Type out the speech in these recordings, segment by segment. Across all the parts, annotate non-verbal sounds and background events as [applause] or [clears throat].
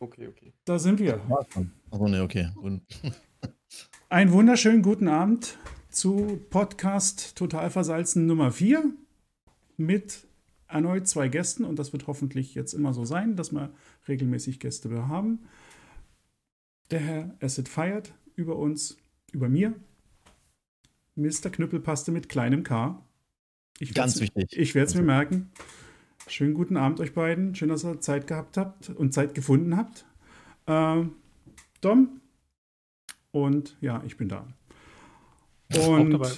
Okay, okay. Da sind wir. Achso, ne, okay. [laughs] Einen wunderschönen guten Abend zu Podcast Total Versalzen Nummer 4 mit erneut zwei Gästen und das wird hoffentlich jetzt immer so sein, dass wir regelmäßig Gäste haben. Der Herr Asset feiert über uns, über mir. Mr. Knüppelpaste mit kleinem K. Ich Ganz wichtig. Ich werde es mir merken. Schönen guten Abend euch beiden. Schön, dass ihr Zeit gehabt habt und Zeit gefunden habt. Ähm, Dom. Und ja, ich bin da. Und dabei.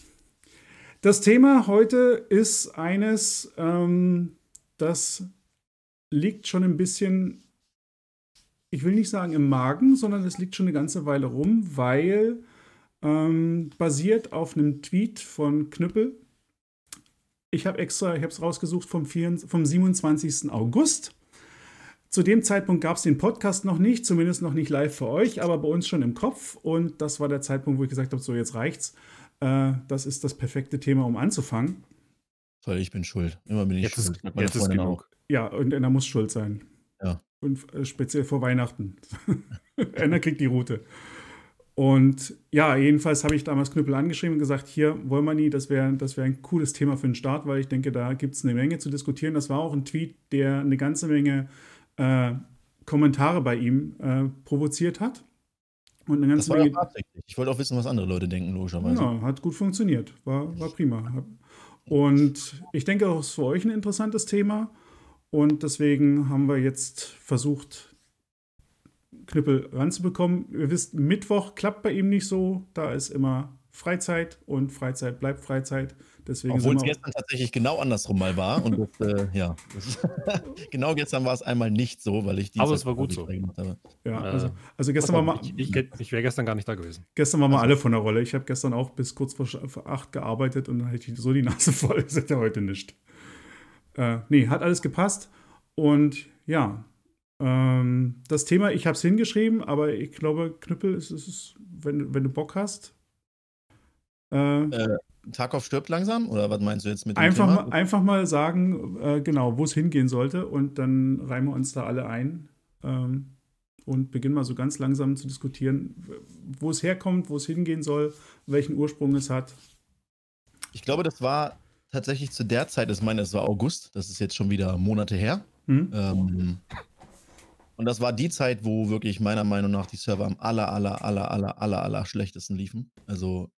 [laughs] das Thema heute ist eines, ähm, das liegt schon ein bisschen, ich will nicht sagen im Magen, sondern es liegt schon eine ganze Weile rum, weil ähm, basiert auf einem Tweet von Knüppel. Ich habe extra, ich habe es rausgesucht vom, 4, vom 27. August. Zu dem Zeitpunkt gab es den Podcast noch nicht, zumindest noch nicht live für euch, aber bei uns schon im Kopf. Und das war der Zeitpunkt, wo ich gesagt habe, so jetzt reicht's. Äh, das ist das perfekte Thema, um anzufangen. Toll, ich bin schuld. Immer bin ich Jetzt schuld. ist, jetzt ist genug. Ja, und Enna muss schuld sein. Ja. Und äh, speziell vor Weihnachten. [laughs] Enna kriegt die Route. Und ja, jedenfalls habe ich damals Knüppel angeschrieben und gesagt, hier wollen wir nie, das wäre das wär ein cooles Thema für den Start, weil ich denke, da gibt es eine Menge zu diskutieren. Das war auch ein Tweet, der eine ganze Menge äh, Kommentare bei ihm äh, provoziert hat. Und eine Das ganze war ja Menge. absichtlich. Ich wollte auch wissen, was andere Leute denken, logischerweise. Ja, hat gut funktioniert. War, war prima. Und ich denke auch, es ist für euch ein interessantes Thema. Und deswegen haben wir jetzt versucht, Knüppel ranzubekommen. Ihr wisst, Mittwoch klappt bei ihm nicht so. Da ist immer Freizeit und Freizeit bleibt Freizeit. Deswegen Obwohl es sind wir gestern tatsächlich genau andersrum mal war. Und das, äh, ja, [laughs] genau gestern war es einmal nicht so, weil ich die Aber es war gut so. ja, Äh, also, also gestern war mal, Ich, ich, ich wäre gestern gar nicht da gewesen. Gestern waren wir Also- alle von der Rolle. Ich habe gestern auch bis kurz vor acht gearbeitet und dann hatte ich so die Nase [laughs] voll. Das ist ja heute nicht. Äh, nee, hat alles gepasst. Und ja, ähm, das Thema, ich habe es hingeschrieben, aber ich glaube, Knüppel, ist, ist, ist, wenn, wenn du Bock hast, äh, Äh, Tarkov stirbt langsam? Oder was meinst du jetzt mit dem einfach, Thema? mal, einfach mal sagen, äh, genau, wo es hingehen sollte und dann reimen wir uns da alle ein ähm, und beginnen mal so ganz langsam zu diskutieren, wo es herkommt, wo es hingehen soll, welchen Ursprung es hat. Ich glaube, das war tatsächlich zu der Zeit, ich meine, es war August, das ist jetzt schon wieder Monate her. Hm? Ähm, und das war die Zeit, wo wirklich meiner Meinung nach die Server am aller, aller, aller, aller, aller, aller schlechtesten liefen. Also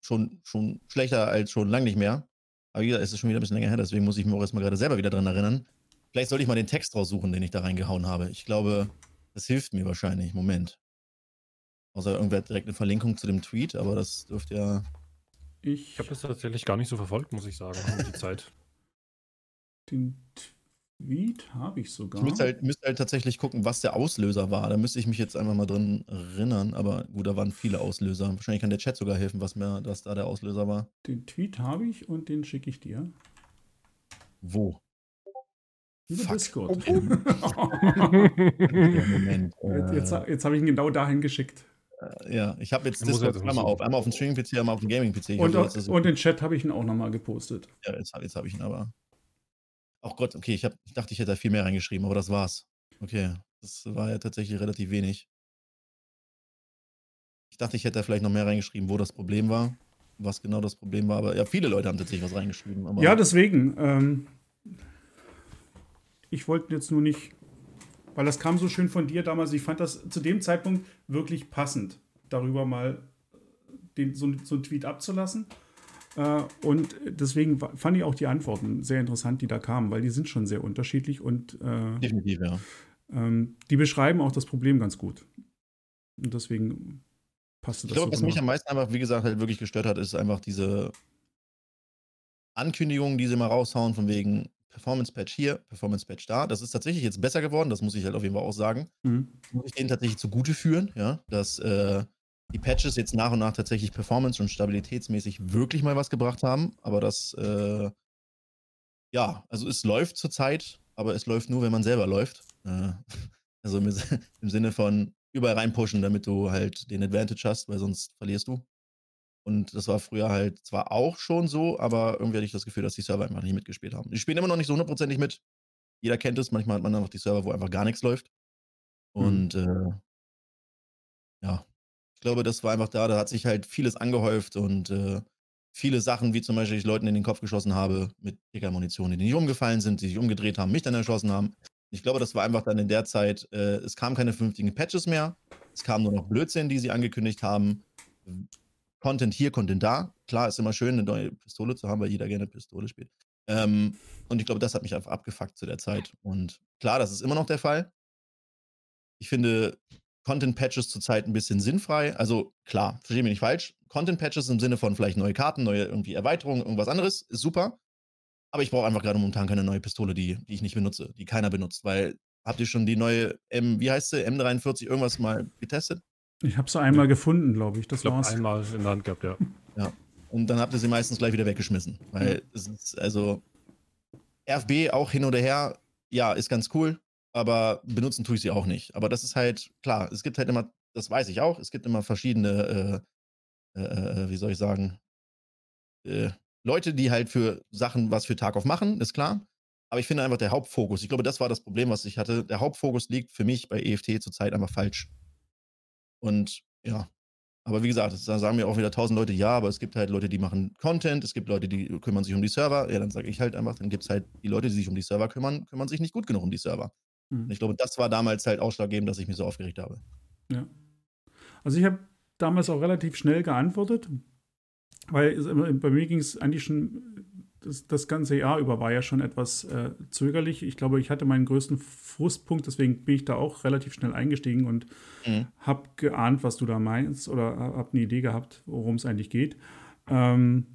schon, schon schlechter als schon lange nicht mehr. Aber wie gesagt, es ist schon wieder ein bisschen länger her, deswegen muss ich mich auch erstmal gerade selber wieder dran erinnern. Vielleicht sollte ich mal den Text raussuchen, den ich da reingehauen habe. Ich glaube, das hilft mir wahrscheinlich. Moment. Außer irgendwer hat direkt eine Verlinkung zu dem Tweet, aber das dürfte ja. Ich Ich habe das tatsächlich gar nicht so verfolgt, muss ich sagen, um die Zeit. [laughs] den Tweet habe ich sogar. Ich müsste halt, müsste halt tatsächlich gucken, was der Auslöser war. Da müsste ich mich jetzt einfach mal drin erinnern. Aber gut, da waren viele Auslöser. Wahrscheinlich kann der Chat sogar helfen, was mir, dass da der Auslöser war. Den Tweet habe ich und den schicke ich dir. Wo? Über Fuck. Discord. Ja, Moment. [laughs] jetzt jetzt, Äh, jetzt habe ich ihn genau dahin geschickt. ja, ich habe jetzt Discord jetzt zweimal mal auf. Einmal auf dem Streaming-PC, einmal auf dem Gaming-PC. Und, und den Chat habe ich ihn auch nochmal gepostet. ja, jetzt, jetzt habe ich ihn aber. Ach Gott, okay, ich, hab, ich dachte, ich hätte da viel mehr reingeschrieben, aber das war's. Okay, das war ja tatsächlich relativ wenig. Ich dachte, ich hätte da vielleicht noch mehr reingeschrieben, wo das Problem war, was genau das Problem war. Aber ja, viele Leute haben tatsächlich was reingeschrieben. Ja, deswegen. Ähm, ich wollte jetzt nur nicht, weil das kam so schön von dir damals. Ich fand das zu dem Zeitpunkt wirklich passend, darüber mal den, so, so einen Tweet abzulassen. Äh, und deswegen fand ich auch die Antworten sehr interessant, die da kamen, weil die sind schon sehr unterschiedlich und äh, definitiv, ja. ähm, die beschreiben auch das Problem ganz gut. Und deswegen passte Ich das glaube, so was mich genau. am meisten einfach, wie gesagt, halt wirklich gestört hat, ist einfach diese Ankündigungen, die sie mal raushauen, von wegen Performance-Patch hier, Performance-Patch da. Das ist tatsächlich jetzt besser geworden, das muss ich halt auf jeden Fall auch sagen. Mhm. muss ich denen tatsächlich zugute führen, ja, dass äh, die Patches jetzt nach und nach tatsächlich performance- und stabilitätsmäßig wirklich mal was gebracht haben. Aber das, äh, ja, also es läuft zurzeit, aber es läuft nur, wenn man selber läuft. Äh, [laughs] also im, [laughs] im Sinne von überall reinpushen, damit du halt den Advantage hast, weil sonst verlierst du. Und das war früher halt zwar auch schon so, aber irgendwie hatte ich das Gefühl, dass die Server einfach nicht mitgespielt haben. Die spielen immer noch nicht so hundertprozentig mit. jeder kennt es, manchmal hat man einfach die Server, wo einfach gar nichts läuft. Mhm. Und äh, ja, ich glaube, das war einfach da, da hat sich halt vieles angehäuft und äh, viele Sachen, wie zum Beispiel ich Leuten in den Kopf geschossen habe mit Munition, die nicht umgefallen sind, die sich umgedreht haben, mich dann erschossen haben. Ich glaube, das war einfach dann in der Zeit, äh, es kamen keine vernünftigen Patches mehr, es kam nur noch Blödsinn, die sie angekündigt haben. Content hier, Content da. Klar, ist immer schön, eine neue Pistole zu haben, weil jeder gerne Pistole spielt. Ähm, und ich glaube, das hat mich einfach abgefuckt zu der Zeit. Und klar, das ist immer noch der Fall. Ich finde Content-Patches zurzeit ein bisschen sinnfrei. Also klar, verstehe mich nicht falsch. Content-Patches im Sinne von vielleicht neue Karten, neue irgendwie Erweiterungen, irgendwas anderes, ist super. Aber ich brauche einfach gerade momentan keine neue Pistole, die, die ich nicht benutze, die keiner benutzt. Weil, habt ihr schon die neue M, wie heißt sie, M43 irgendwas mal getestet? Ich habe sie einmal gefunden, glaube ich. Das Ich glaube, war's. einmal in der Hand gehabt, ja. Ja. Und dann habt ihr sie meistens gleich wieder weggeschmissen. Weil es ist, also, RFB auch hin oder her, ja, ist ganz cool, aber benutzen tue ich sie auch nicht. Aber das ist halt, klar, es gibt halt immer, das weiß ich auch, es gibt immer verschiedene, äh, äh, äh, wie soll ich sagen, äh, Leute, die halt für Sachen was für Tarkov machen, ist klar. Aber ich finde einfach der Hauptfokus, ich glaube, das war das Problem, was ich hatte. Der Hauptfokus liegt für mich bei EFT zurzeit einfach falsch. Und ja, aber wie gesagt, da sagen mir auch wieder tausend Leute, ja, aber es gibt halt Leute, die machen Content, es gibt Leute, die kümmern sich um die Server. Ja, dann sage ich halt einfach, dann gibt es halt die Leute, die sich um die Server kümmern, kümmern sich nicht gut genug um die Server. Mhm. Ich glaube, das war damals halt ausschlaggebend, dass ich mich so aufgeregt habe. Ja. Also ich habe damals auch relativ schnell geantwortet, weil bei mir ging es eigentlich schon, das, das ganze Jahr über war ja schon etwas äh, zögerlich. Ich glaube, ich hatte meinen größten Frustpunkt, deswegen bin ich da auch relativ schnell eingestiegen und Mhm. habe geahnt, was du da meinst oder habe eine Idee gehabt, worum es eigentlich geht. Ähm,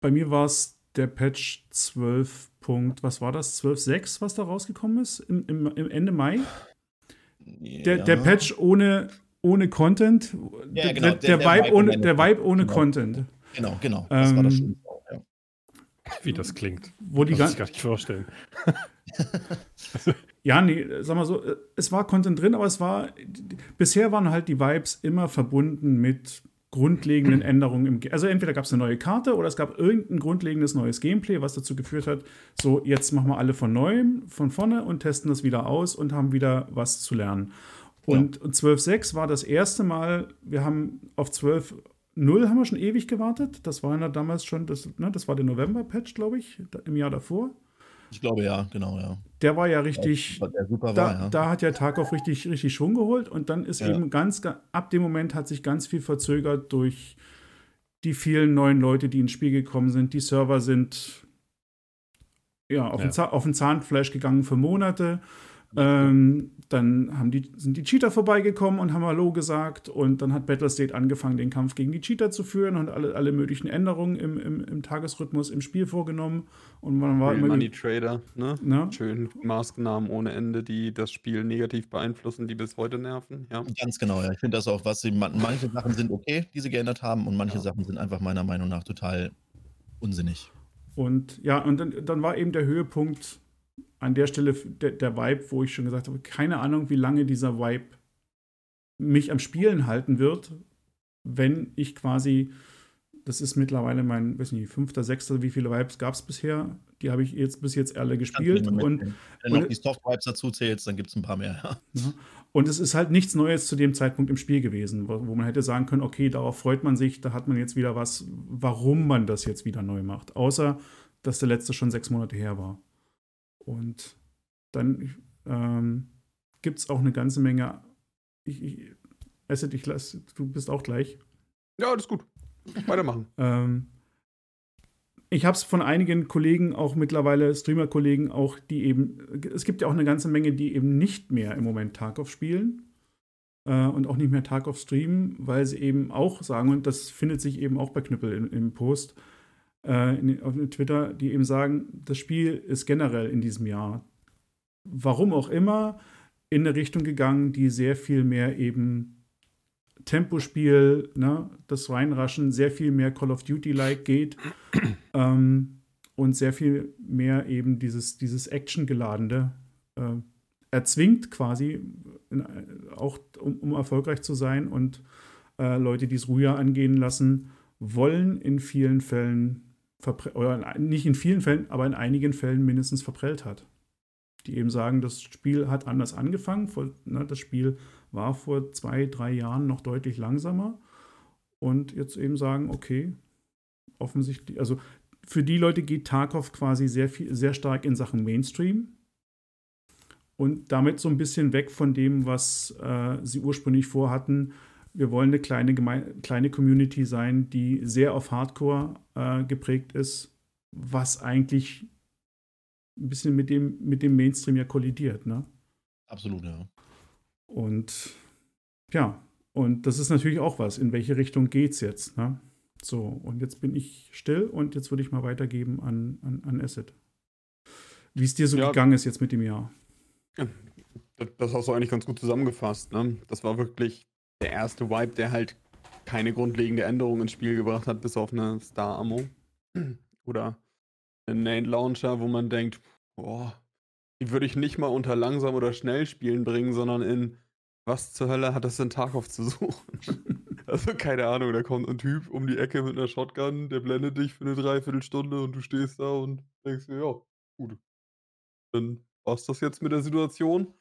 bei mir war es der Patch 12. Punkt, was war das? 12.6, was da rausgekommen ist im, im, im Ende Mai? Der, ja. der Patch ohne, ohne Content. Ja, der, genau, der, der- der, der Vibe ohne, der Vibe ohne Genau. Content. Genau, genau. Das war das Ähm, auch, ja. Wie das klingt. Wo die Kann ich gar nicht vorstellen. [laughs] Ja, nee, sag mal so, äh, es war Content drin, aber es war, bisher waren halt die Vibes immer verbunden mit grundlegenden Änderungen im, Ge- also entweder gab es eine neue Karte oder es gab irgendein grundlegendes neues Gameplay, was dazu geführt hat, so jetzt machen wir alle von neuem, von vorne und testen das wieder aus und haben wieder was zu lernen. Und, und 12.6 war das erste Mal, wir haben auf 12.0 haben wir schon ewig gewartet. Das war ja damals schon, das, ne, das war der November-Patch, glaube ich, im Jahr davor. Ich glaube, ja, genau, ja. Der war ja richtig, Der super da, war, ja. da hat ja Tarkov richtig, richtig Schwung geholt und dann ist Ja. eben ganz, ga- ab dem Moment hat sich ganz viel verzögert durch die vielen neuen Leute, die ins Spiel gekommen sind. Die Server sind ja, auf, Ja. Den, Zahn, auf den Zahnfleisch gegangen für Monate. Ähm, dann haben die, sind die Cheater vorbeigekommen und haben Hallo gesagt. Und dann hat Battlestate angefangen, den Kampf gegen die Cheater zu führen und alle, alle möglichen Änderungen im, im, im Tagesrhythmus im Spiel vorgenommen. Und man war Real immer. Money Trader, ne? Ne? Schön Maßnahmen ohne Ende, die das Spiel negativ beeinflussen, die bis heute nerven. Ja. Ganz genau, ja. Ich finde das auch, was sie, man- manche Sachen sind okay, die sie geändert haben, und manche Ja. Sachen sind einfach meiner Meinung nach total unsinnig. Und ja, und dann, dann war eben der Höhepunkt an der Stelle der, der Vibe, wo ich schon gesagt habe, keine Ahnung, wie lange dieser Vibe mich am Spielen halten wird, wenn ich quasi, das ist mittlerweile mein, weiß nicht, fünfter, sechster, wie viele Vibes gab es bisher? Die habe ich jetzt bis jetzt alle gespielt und. Wenn du noch die Soft-Vibes dazu zählst, dann gibt es ein paar mehr. Ja. Ja. Und es ist halt nichts Neues zu dem Zeitpunkt im Spiel gewesen, wo, wo man hätte sagen können, okay, darauf freut man sich, da hat man jetzt wieder was, warum man das jetzt wieder neu macht. Außer, dass der letzte schon sechs Monate her war. Und dann ähm, gibt es auch eine ganze Menge. Ich, ich, Asset, ich lass, du bist auch gleich. ja, alles gut. Weitermachen. [laughs] Ähm, ich habe es von einigen Kollegen, auch mittlerweile Streamer-Kollegen, auch die eben, es gibt ja auch eine ganze Menge, die eben nicht mehr im Moment Tarkov spielen äh, und auch nicht mehr Tarkov streamen, weil sie eben auch sagen, und das findet sich eben auch bei Knüppel im, im Post äh, auf Twitter, die eben sagen, das Spiel ist generell in diesem Jahr, warum auch immer, in eine Richtung gegangen, die sehr viel mehr eben Tempospiel, ne, das Reinraschen, sehr viel mehr Call of Duty-like geht [clears throat] ähm, und sehr viel mehr eben dieses, dieses Action-geladene äh, erzwingt quasi, in, auch um, um erfolgreich zu sein und äh, Leute, die es ruhiger angehen lassen, wollen in vielen Fällen oder nicht in vielen Fällen, aber in einigen Fällen mindestens verprellt hat. Die eben sagen, das Spiel hat anders angefangen. Vor, ne, das Spiel war vor zwei, drei Jahren noch deutlich langsamer. Und jetzt eben sagen, okay, offensichtlich, also für die Leute geht Tarkov quasi sehr, viel, sehr stark in Sachen Mainstream und damit so ein bisschen weg von dem, was äh, sie ursprünglich vorhatten. Wir wollen eine kleine, Geme kleine Community sein, die sehr auf Hardcore äh, geprägt ist, was eigentlich ein bisschen mit dem, mit dem Mainstream ja kollidiert. Ne? Absolut, ja. Und ja, und das ist natürlich auch was. In welche Richtung geht es jetzt? Ne? So, und jetzt bin ich still und jetzt würde ich mal weitergeben an, an, an Asset. Wie es dir so ja, gegangen ist jetzt mit dem Jahr. Das hast du eigentlich ganz gut zusammengefasst. Ne? Das war wirklich der erste Wipe, der halt keine grundlegende Änderung ins Spiel gebracht hat, bis auf eine Star Ammo. [clears throat] Oder einen Nade Launcher, wo man denkt, boah, die würde ich nicht mal unter langsam oder schnell spielen bringen, sondern in was zur Hölle hat das denn Tarkov zu suchen? [laughs] also keine Ahnung, da kommt ein Typ um die Ecke mit einer Shotgun, der blendet dich für eine Dreiviertelstunde und du stehst da und denkst dir, ja, gut. Dann war's das jetzt mit der Situation.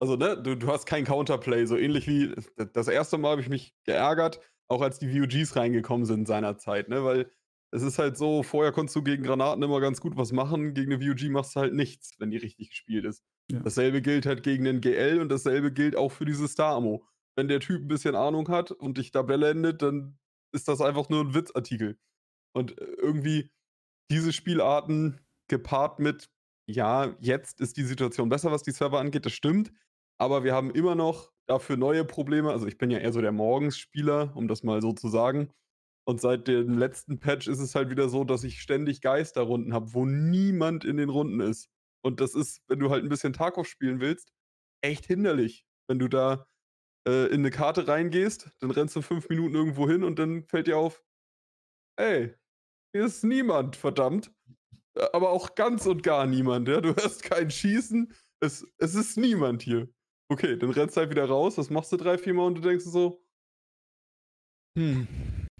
Also, ne, du, du hast kein Counterplay, so ähnlich wie das erste Mal habe ich mich geärgert, auch als die VOGs reingekommen sind seinerzeit, ne, weil es ist halt so, vorher konntest du gegen Granaten immer ganz gut was machen, gegen eine VOG machst du halt nichts, wenn die richtig gespielt ist. Ja. Dasselbe gilt halt gegen den GL und dasselbe gilt auch für diese Star-Ammo. Wenn der Typ ein bisschen Ahnung hat und dich da blendet, dann ist das einfach nur ein Witzartikel. Und äh, irgendwie diese Spielarten gepaart mit, ja, jetzt ist die Situation besser, was die Server angeht, das stimmt. Aber wir haben immer noch dafür neue Probleme. Also ich bin ja eher so der Morgensspieler, um das mal so zu sagen. Und seit dem letzten Patch ist es halt wieder so, dass ich ständig Geisterrunden habe, wo niemand in den Runden ist. Und das ist, wenn du halt ein bisschen Tarkov spielen willst, echt hinderlich. Wenn du da äh, in eine Karte reingehst, dann rennst du fünf Minuten irgendwo hin und dann fällt dir auf, ey, hier ist niemand, verdammt. Aber auch ganz und gar niemand, ja. Du hörst kein Schießen, es, es ist niemand hier. Okay, dann rennst du halt wieder raus, das machst du drei, vier Mal und du denkst so, hm,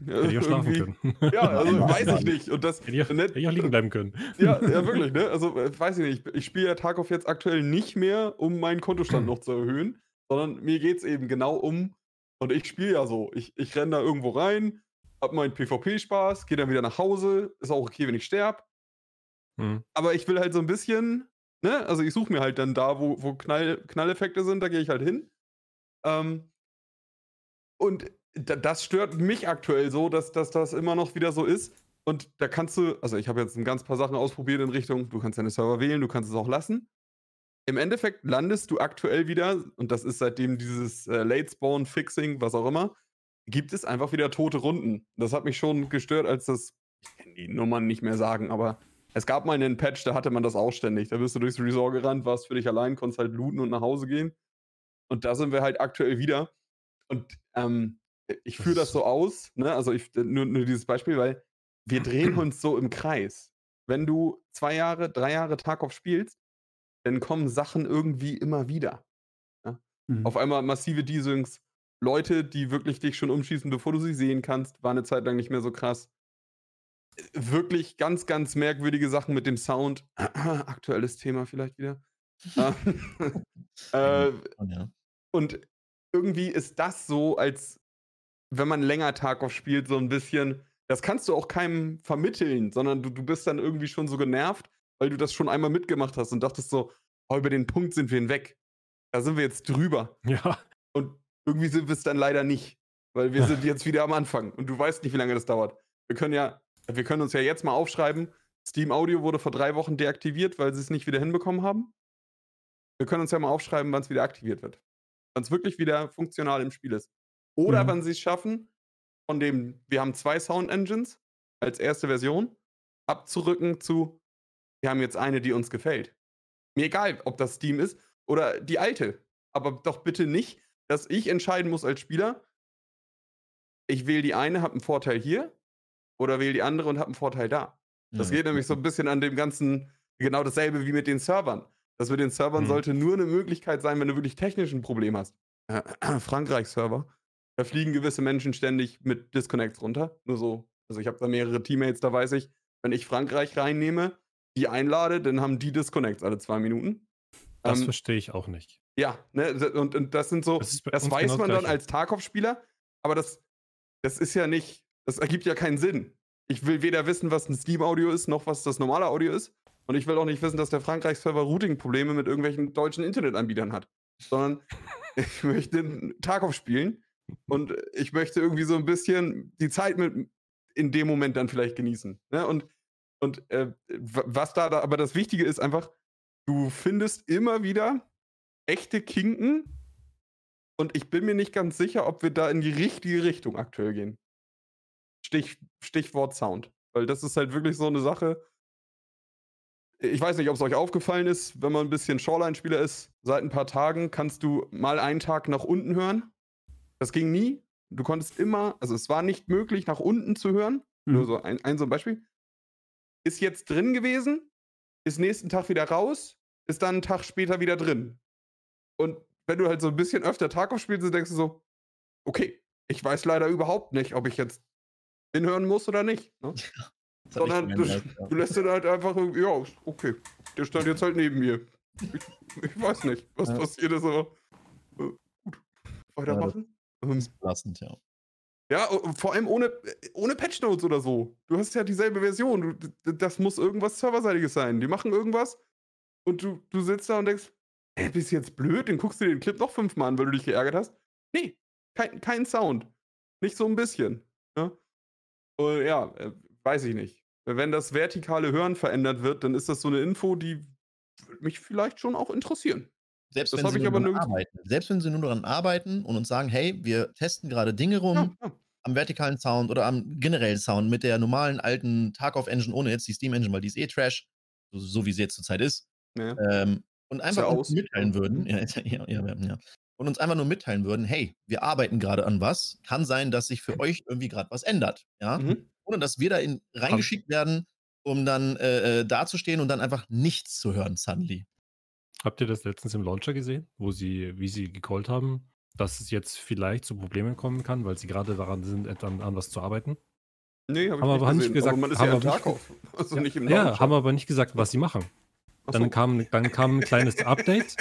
Hätte ich auch schlafen können. Ja, also [laughs] weiß ich nicht. Und das, hätte, ich auch, hätte ich auch liegen bleiben können. Ja, ja [laughs] wirklich, ne? Also äh, weiß ich nicht. Ich spiele ja Tarkov jetzt aktuell nicht mehr, um meinen Kontostand noch zu erhöhen, sondern mir geht es eben genau um, und ich spiele ja so. Ich, ich renne da irgendwo rein, hab meinen PvP-Spaß, gehe dann wieder nach Hause. Ist auch okay, wenn ich sterbe. Hm. Aber ich will halt so ein bisschen, ne? Also ich suche mir halt dann da, wo, wo Knall, Knalleffekte sind, da gehe ich halt hin. Ähm, und das stört mich aktuell so, dass, dass das immer noch wieder so ist. Und da kannst du, also ich habe jetzt ein ganz paar Sachen ausprobiert in Richtung, du kannst deine Server wählen, du kannst es auch lassen. Im Endeffekt landest du aktuell wieder, und das ist seitdem dieses äh, Late Spawn Fixing, was auch immer, gibt es einfach wieder tote Runden. Das hat mich schon gestört, als das, ich kann die Nummern nicht mehr sagen, aber es gab mal einen Patch, da hatte man das auch ständig. Da bist du durchs Resort gerannt, warst für dich allein, konntest halt looten und nach Hause gehen. Und da sind wir halt aktuell wieder. Und ähm, ich führe das so aus, ne? also ich, nur, nur dieses Beispiel, weil wir drehen [clears throat] uns so im Kreis. Wenn du zwei Jahre, drei Jahre Tarkov spielst, dann kommen Sachen irgendwie immer wieder. Ja? Mhm. Auf einmal massive Desyncs, Leute, die wirklich dich schon umschießen, bevor du sie sehen kannst, war eine Zeit lang nicht mehr so krass. Wirklich ganz, ganz merkwürdige Sachen mit dem Sound. [clears throat] Aktuelles Thema vielleicht wieder. [laughs] äh, ja. Und irgendwie ist das so, als wenn man länger Tarkov spielt, so ein bisschen, das kannst du auch keinem vermitteln, sondern du, du bist dann irgendwie schon so genervt, weil du das schon einmal mitgemacht hast und dachtest so, oh, über den Punkt sind wir hinweg. Da sind wir jetzt drüber. Ja. Und irgendwie sind wir es dann leider nicht, weil wir [laughs] sind jetzt wieder am Anfang und du weißt nicht, wie lange das dauert. Wir können ja, wir können uns ja jetzt mal aufschreiben, Steam Audio wurde vor drei Wochen deaktiviert, weil sie es nicht wieder hinbekommen haben. Wir können uns ja mal aufschreiben, wann es wieder aktiviert wird. Wann es wirklich wieder funktional im Spiel ist. Oder mhm. wenn sie es schaffen, von dem, wir haben zwei Sound Engines als erste Version, abzurücken zu, wir haben jetzt eine, die uns gefällt. Mir egal, ob das Steam ist oder die alte. Aber doch bitte nicht, dass ich entscheiden muss als Spieler, ich wähle die eine, habe einen Vorteil hier, oder wähle die andere und habe einen Vorteil da. Das ja, geht nämlich so ein bisschen an dem ganzen, genau dasselbe wie mit den Servern. Das mit den Servern mhm. sollte nur eine Möglichkeit sein, wenn du wirklich technisch ein Problem hast. Äh, [clears throat] Frankreich-Server da fliegen gewisse Menschen ständig mit Disconnects runter. Nur so. Also ich habe da mehrere Teammates, da weiß ich, wenn ich Frankreich reinnehme, die einlade, dann haben die Disconnects alle zwei Minuten. Das Ähm, verstehe ich auch nicht. ja, ne, und, und das sind so, Das das, weiß genau man dann als Tarkov-Spieler, aber das, das ist ja nicht, das ergibt ja keinen Sinn. Ich will weder wissen, was ein Steam-Audio ist, noch was das normale Audio ist. Und ich will auch nicht wissen, dass der Frankreich-Server Routing-Probleme mit irgendwelchen deutschen Internetanbietern hat. Sondern [laughs] ich möchte einen Tarkov spielen und ich möchte irgendwie so ein bisschen die Zeit mit in dem Moment dann vielleicht genießen. Ne? Und, und äh, was da, da aber das Wichtige ist einfach, du findest immer wieder echte Kinken und ich bin mir nicht ganz sicher, ob wir da in die richtige Richtung aktuell gehen. Stich, Stichwort Sound. Weil das ist halt wirklich so eine Sache. Ich weiß nicht, ob es euch aufgefallen ist, wenn man ein bisschen Shoreline-Spieler ist, seit ein paar Tagen kannst du mal einen Tag nach unten hören. Das ging nie. Du konntest immer, also es war nicht möglich, nach unten zu hören. Nur Mhm. so ein, ein so ein Beispiel. Ist jetzt drin gewesen, ist nächsten Tag wieder raus, ist dann einen Tag später wieder drin. Und wenn du halt so ein bisschen öfter Tarkov spielst, denkst du so, okay, ich weiß leider überhaupt nicht, ob ich jetzt hinhören muss oder nicht. Ne? [laughs] Das Sondern du, ja. du lässt den halt einfach ja, okay, der stand jetzt halt neben mir. Ich, ich weiß nicht, was Ja. passiert ist, aber äh, gut, weitermachen. Ähm, Belastend, ja. ja, o- vor allem ohne, ohne Patch Notes oder so. Du hast ja dieselbe Version. Du, das muss irgendwas Serverseitiges sein. Die machen irgendwas und du, du sitzt da und denkst, ey, bist du jetzt blöd? Dann guckst du den Clip noch fünfmal an, weil du dich geärgert hast. Nee, kein, kein Sound. Nicht so ein bisschen. Ja, und ja äh, weiß ich nicht. Wenn das vertikale Hören verändert wird, dann ist das so eine Info, die mich vielleicht schon auch interessieren. Selbst Das wenn sie ich nur aber daran arbeiten. Selbst wenn sie nur daran arbeiten und uns sagen, hey, wir testen gerade Dinge rum Ja, ja. am vertikalen Sound oder am generellen Sound mit der normalen alten Tarkov-Engine, ohne jetzt die Steam-Engine, weil die ist eh Trash, so, so wie sie jetzt zurzeit ist. Ja. Ähm, und einfach uns mitteilen würden, [laughs] ja, ja, ja, ja, ja. Und uns einfach nur mitteilen würden, hey, wir arbeiten gerade an was. Kann sein, dass sich für euch irgendwie gerade was ändert. Ja? Mhm. Ohne dass wir da in, reingeschickt werden, um dann äh, äh, dazustehen und dann einfach nichts zu hören, suddenly. Habt ihr das letztens im Launcher gesehen, wo sie, wie sie gecallt haben, dass es jetzt vielleicht zu Problemen kommen kann, weil sie gerade daran sind, an, an was zu arbeiten? Nee, hab ich Haben aber nicht gesehen. gesagt- aber man ist haben ja wir im nicht Tarkov. [laughs] Also nicht im Ja, haben aber nicht gesagt, was sie machen. Dann so. kam, dann kam ein kleines Update.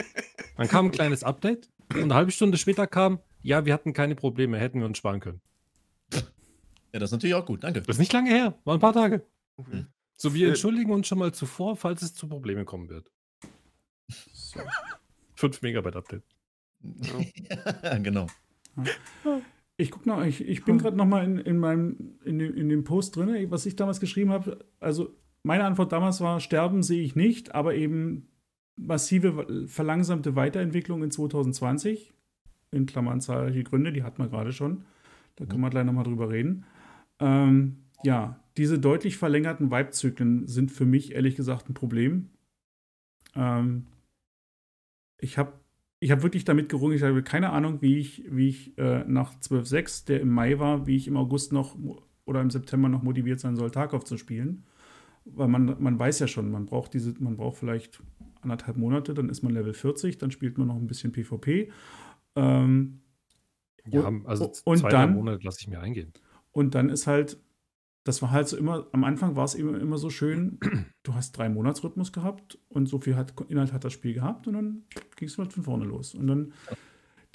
Dann kam ein kleines Update und eine halbe Stunde später kam, ja, wir hatten keine Probleme, hätten wir uns sparen können. Ja, das ist natürlich auch gut, danke. Das ist nicht lange her, war ein paar Tage. Okay. So, wir Äh, entschuldigen uns schon mal zuvor, falls es zu Problemen kommen wird. So. 5 Megabyte Update. ja, [laughs] genau. Ich guck noch, ich, ich bin gerade noch mal in, in meinem in dem, in dem Post drin, was ich damals geschrieben habe. Also meine Antwort damals war: Sterben sehe ich nicht, aber eben massive verlangsamte Weiterentwicklung in 2020 in Klammern zahlreiche Gründe, die hat man gerade schon. Da können wir gleich noch mal drüber reden. Ähm, ja, diese deutlich verlängerten Vibe-Zyklen sind für mich ehrlich gesagt ein Problem. Ähm, ich habe ich habe wirklich damit gerungen, ich habe keine Ahnung, wie ich, wie ich äh, nach 12.6, der im Mai war, wie ich im August noch oder im September noch motiviert sein soll, Tarkov zu spielen. Weil man, man weiß ja schon, man braucht diese, man braucht vielleicht anderthalb Monate, dann ist man Level 40, dann spielt man noch ein bisschen PvP. Ähm, Ja, Und- also und zwei, dann- Monate lasse ich mir eingehen. Und dann ist halt, das war halt so immer, am Anfang war es immer, immer so schön, du hast drei Monatsrhythmus gehabt und so viel hat, Inhalt hat das Spiel gehabt und dann ging es halt von vorne los. Und dann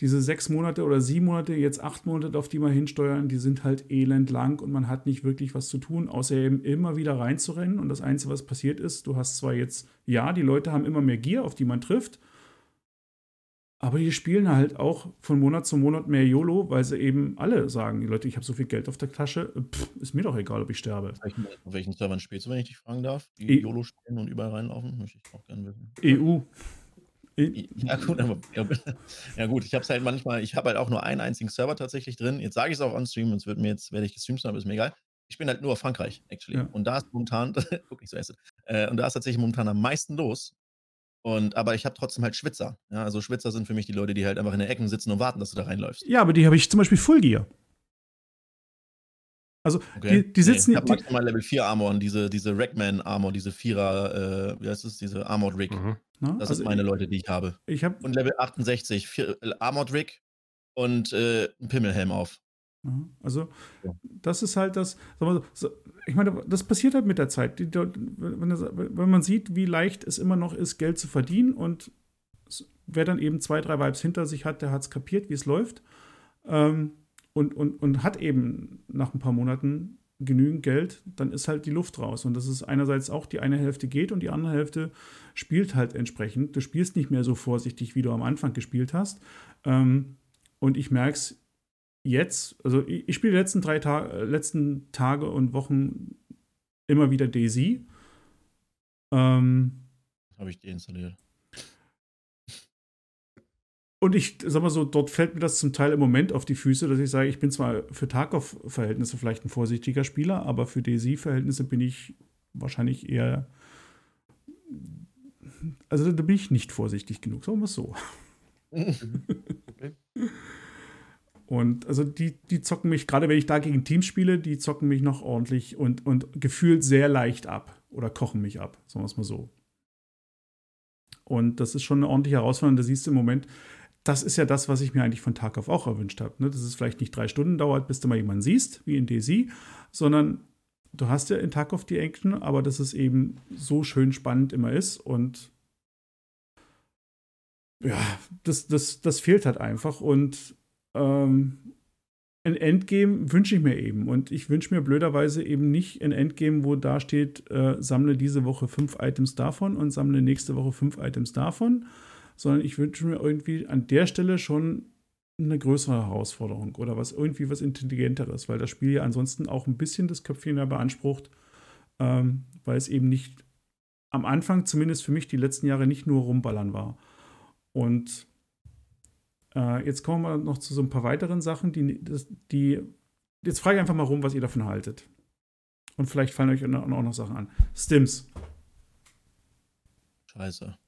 diese sechs Monate oder sieben Monate, jetzt acht Monate, auf die wir hinsteuern, die sind halt elend lang und man hat nicht wirklich was zu tun, außer eben immer wieder reinzurennen. Und das Einzige, was passiert ist, du hast zwar jetzt, ja, die Leute haben immer mehr Gier, auf die man trifft, aber die spielen halt auch von Monat zu Monat mehr YOLO, weil sie eben alle sagen, Leute, ich habe so viel Geld auf der Tasche, pff, ist mir doch egal, ob ich sterbe. Auf welchen, auf welchen Servern spielst du, wenn ich dich fragen darf? Die E- YOLO spielen und überall reinlaufen? Möchte ich auch gerne wissen. EU. [laughs] Ja gut, aber, ja, ja gut, ich habe es halt manchmal, ich habe halt auch nur einen einzigen Server tatsächlich drin. Jetzt sage ich es auch on Stream, sonst wird mir jetzt, werde ich gestreamt aber ist mir egal. Ich bin halt nur auf Frankreich, actually. Ja. Und da ist momentan, [laughs] guck nicht so erst, äh, und da ist tatsächlich momentan am meisten los. Und, aber ich habe trotzdem halt Schwitzer. Ja, also Schwitzer sind für mich die Leute, die halt einfach in der Ecken sitzen und warten, dass du da reinläufst. Ja, aber die habe ich zum Beispiel Full Gear. Also, die, die sitzen. ich habe maximal Level 4 Armor und diese, diese Rackman Armor, diese Vierer, äh, wie heißt es, diese Armored Rig. Mhm. Na, Das also sind meine Leute, die ich habe. Ich habe Und Level 68, vier, äh, Armored Rig und äh, ein Pimmelhelm auf. Ja, also, Ja. das ist halt das, ich meine, das passiert halt mit der Zeit. Wenn, man sieht, wie leicht es immer noch ist, Geld zu verdienen und wer dann eben zwei, drei Vibes hinter sich hat, der hat es kapiert, wie es läuft ähm, und, und, und hat eben nach ein paar Monaten genügend Geld, dann ist halt die Luft raus. Und das ist einerseits auch, die eine Hälfte geht und die andere Hälfte spielt halt entsprechend. Du spielst nicht mehr so vorsichtig, wie du am Anfang gespielt hast. Ähm, und ich merke es jetzt, also ich, ich spiele die letzten drei Ta letzten Tage und Wochen immer wieder Daisy. Ähm, Habe ich deinstalliert. Und ich sag mal so, dort fällt mir das zum Teil im Moment auf die Füße, dass ich sage, ich bin zwar für Tarkov-Verhältnisse vielleicht ein vorsichtiger Spieler, aber für Daisy-Verhältnisse bin ich wahrscheinlich eher. Also da bin ich nicht vorsichtig genug, sagen wir es so. Okay. Und also die, die zocken mich, gerade wenn ich da gegen Teams spiele, die zocken mich noch ordentlich und, und gefühlt sehr leicht ab oder kochen mich ab, sagen wir es mal so. Und das ist schon eine ordentliche Herausforderung. Da siehst du im Moment, das ist ja das, was ich mir eigentlich von Tag auf auch erwünscht habe. Ne? Dass es vielleicht nicht drei Stunden dauert, bis du mal jemanden siehst, wie in DayZ, sondern du hast ja in Tarkov die Action, aber dass es eben so schön spannend immer ist und ja, das, das, das fehlt halt einfach und ähm, ein Endgame wünsche ich mir eben und ich wünsche mir blöderweise eben nicht ein Endgame, wo da steht, äh, sammle diese Woche fünf Items davon und sammle nächste Woche fünf Items davon, sondern ich wünsche mir irgendwie an der Stelle schon eine größere Herausforderung oder was irgendwie was intelligenteres, weil das Spiel ja ansonsten auch ein bisschen das Köpfchen da beansprucht, ähm, weil es eben nicht am Anfang zumindest für mich die letzten Jahre nicht nur rumballern war. Und äh, jetzt kommen wir noch zu so ein paar weiteren Sachen, die, die jetzt frage ich einfach mal rum, was ihr davon haltet. Und vielleicht fallen euch auch noch Sachen an. Stims. Scheiße.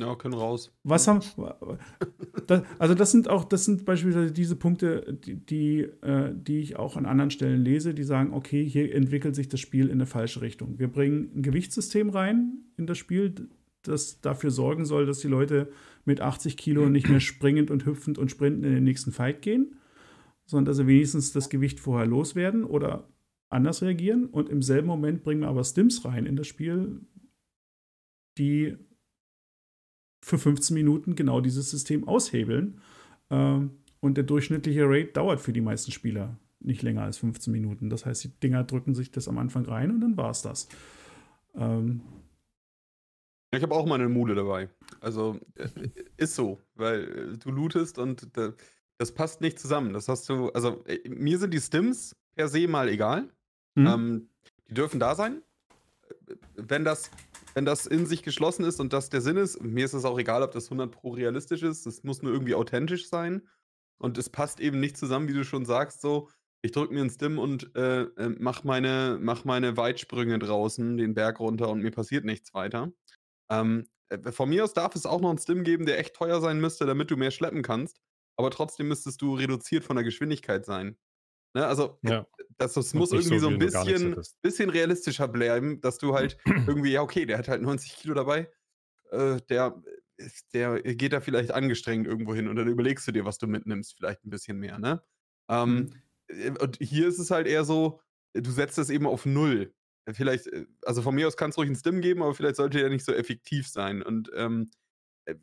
Ja, können raus. Was haben. Das, also, das sind auch, das sind beispielsweise diese Punkte, die, die, äh, die ich auch an anderen Stellen lese, die sagen, okay, hier entwickelt sich das Spiel in eine falsche Richtung. Wir bringen ein Gewichtssystem rein in das Spiel, das dafür sorgen soll, dass die Leute mit 80 Kilo nicht mehr springend und hüpfend und sprintend in den nächsten Fight gehen, sondern dass sie wenigstens das Gewicht vorher loswerden oder anders reagieren. Und im selben Moment bringen wir aber Stims rein in das Spiel, die für 15 Minuten genau dieses System aushebeln. Ähm, und der durchschnittliche Rate dauert für die meisten Spieler nicht länger als 15 Minuten. Das heißt, die Dinger drücken sich das am Anfang rein und dann war es das. Ähm, Ich habe auch mal eine Mule dabei. Also äh, ist so, weil äh, du lootest und das passt nicht zusammen. Das hast du, also äh, mir sind die Stims per se mal egal. hm? Ähm, die dürfen da sein. Wenn das, wenn das in sich geschlossen ist und das der Sinn ist, mir ist es auch egal, ob das 100 pro realistisch ist. Es muss nur irgendwie authentisch sein. Und es passt eben nicht zusammen, wie du schon sagst, so. Ich drücke mir einen Stim und äh, äh, mach, meine, mach meine Weitsprünge draußen, den Berg runter und mir passiert nichts weiter. Ähm, äh, von mir aus darf es auch noch einen Stim geben, der echt teuer sein müsste, damit du mehr schleppen kannst. Aber trotzdem müsstest du reduziert von der Geschwindigkeit sein. Ne? Also, Ja. das, das muss irgendwie so, so ein bisschen, bisschen realistischer bleiben, dass du halt [clears throat] irgendwie, ja, okay, der hat halt 90 Kilo dabei. Äh, der, der geht da vielleicht angestrengt irgendwo hin und dann überlegst du dir, was du mitnimmst, vielleicht ein bisschen mehr, ne? Ähm, äh, Und hier ist es halt eher so, du setzt es eben auf Null. Vielleicht, äh, also von mir aus kann es ruhig einen Stim geben, aber vielleicht sollte er nicht so effektiv sein. Und ähm, äh,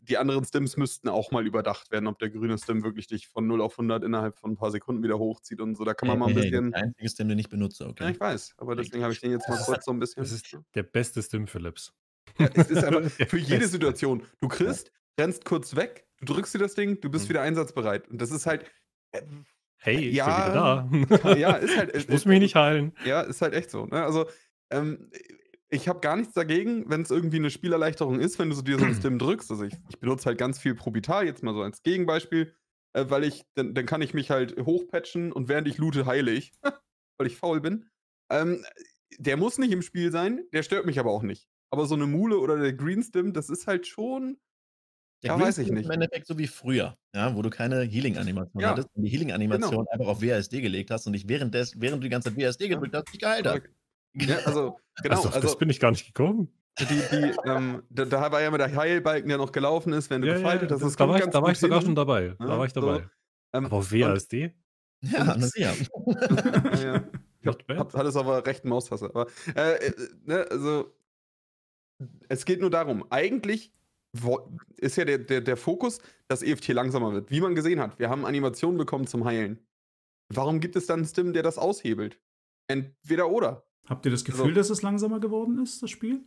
die anderen Stims müssten auch mal überdacht werden, ob der grüne Stim wirklich dich von 0 auf 100 innerhalb von ein paar Sekunden wieder hochzieht und so. Da kann man mal ein Hey, hey, bisschen. Das einzige Stem, den ich benutze, Ja, okay. ich weiß, aber deswegen habe ich den jetzt mal kurz so ein bisschen. Das ist der beste Stim Philips. Ja, es ist einfach Der [laughs] für jede beste. Situation. Du kriegst, rennst kurz weg, du drückst dir das Ding, du bist Mhm. wieder einsatzbereit. Und das ist halt. äh, Hey, ich Ja, bin wieder da. ja, ist halt- [laughs] ich muss mich nicht heilen. Ja, ist halt echt so. Ne? Also, ähm, ich habe gar nichts dagegen, wenn es irgendwie eine Spielerleichterung ist, wenn du so dir so einen Stim drückst. Also, ich, ich benutze halt ganz viel Probital, jetzt mal so als Gegenbeispiel, äh, weil ich, dann, dann kann ich mich halt hochpatchen und während ich loote, heile ich, [laughs] weil ich faul bin. Ähm, der muss nicht im Spiel sein, der stört mich aber auch nicht. Aber so eine Mule oder der Green Stim, das ist halt schon. Der Ja, Green weiß ich nicht. Im Endeffekt so wie früher, ja, wo du keine Healing-Animation Ja, hattest und die Healing-Animation genau. einfach auf WASD gelegt hast und dich während, des, während du die ganze Zeit WASD gedrückt hast, dich geheilt hast. Ja, [laughs] also, genau. also, Also, das bin ich gar nicht gekommen. die, die, ähm, da, da war ja immer der Heilbalken, der noch gelaufen ist, wenn du Ja, ja, gefaltet hast. Das da war ich, da war ich sogar hin. schon dabei. Da Ja, war ich so. dabei. Ähm, Aber auf und- WASD? [laughs] Ja, na sicher. [laughs] Ja, ja. Ich hab, hat es aber rechten Maustaste. Aber, äh, äh, ne, also, es geht nur darum, eigentlich wo- ist ja der, der, der Fokus, dass EFT langsamer wird. Wie man gesehen hat, wir haben Animationen bekommen zum Heilen. Warum gibt es dann einen Stim, der das aushebelt? Entweder oder. Habt ihr das Gefühl, Also- dass es langsamer geworden ist, das Spiel?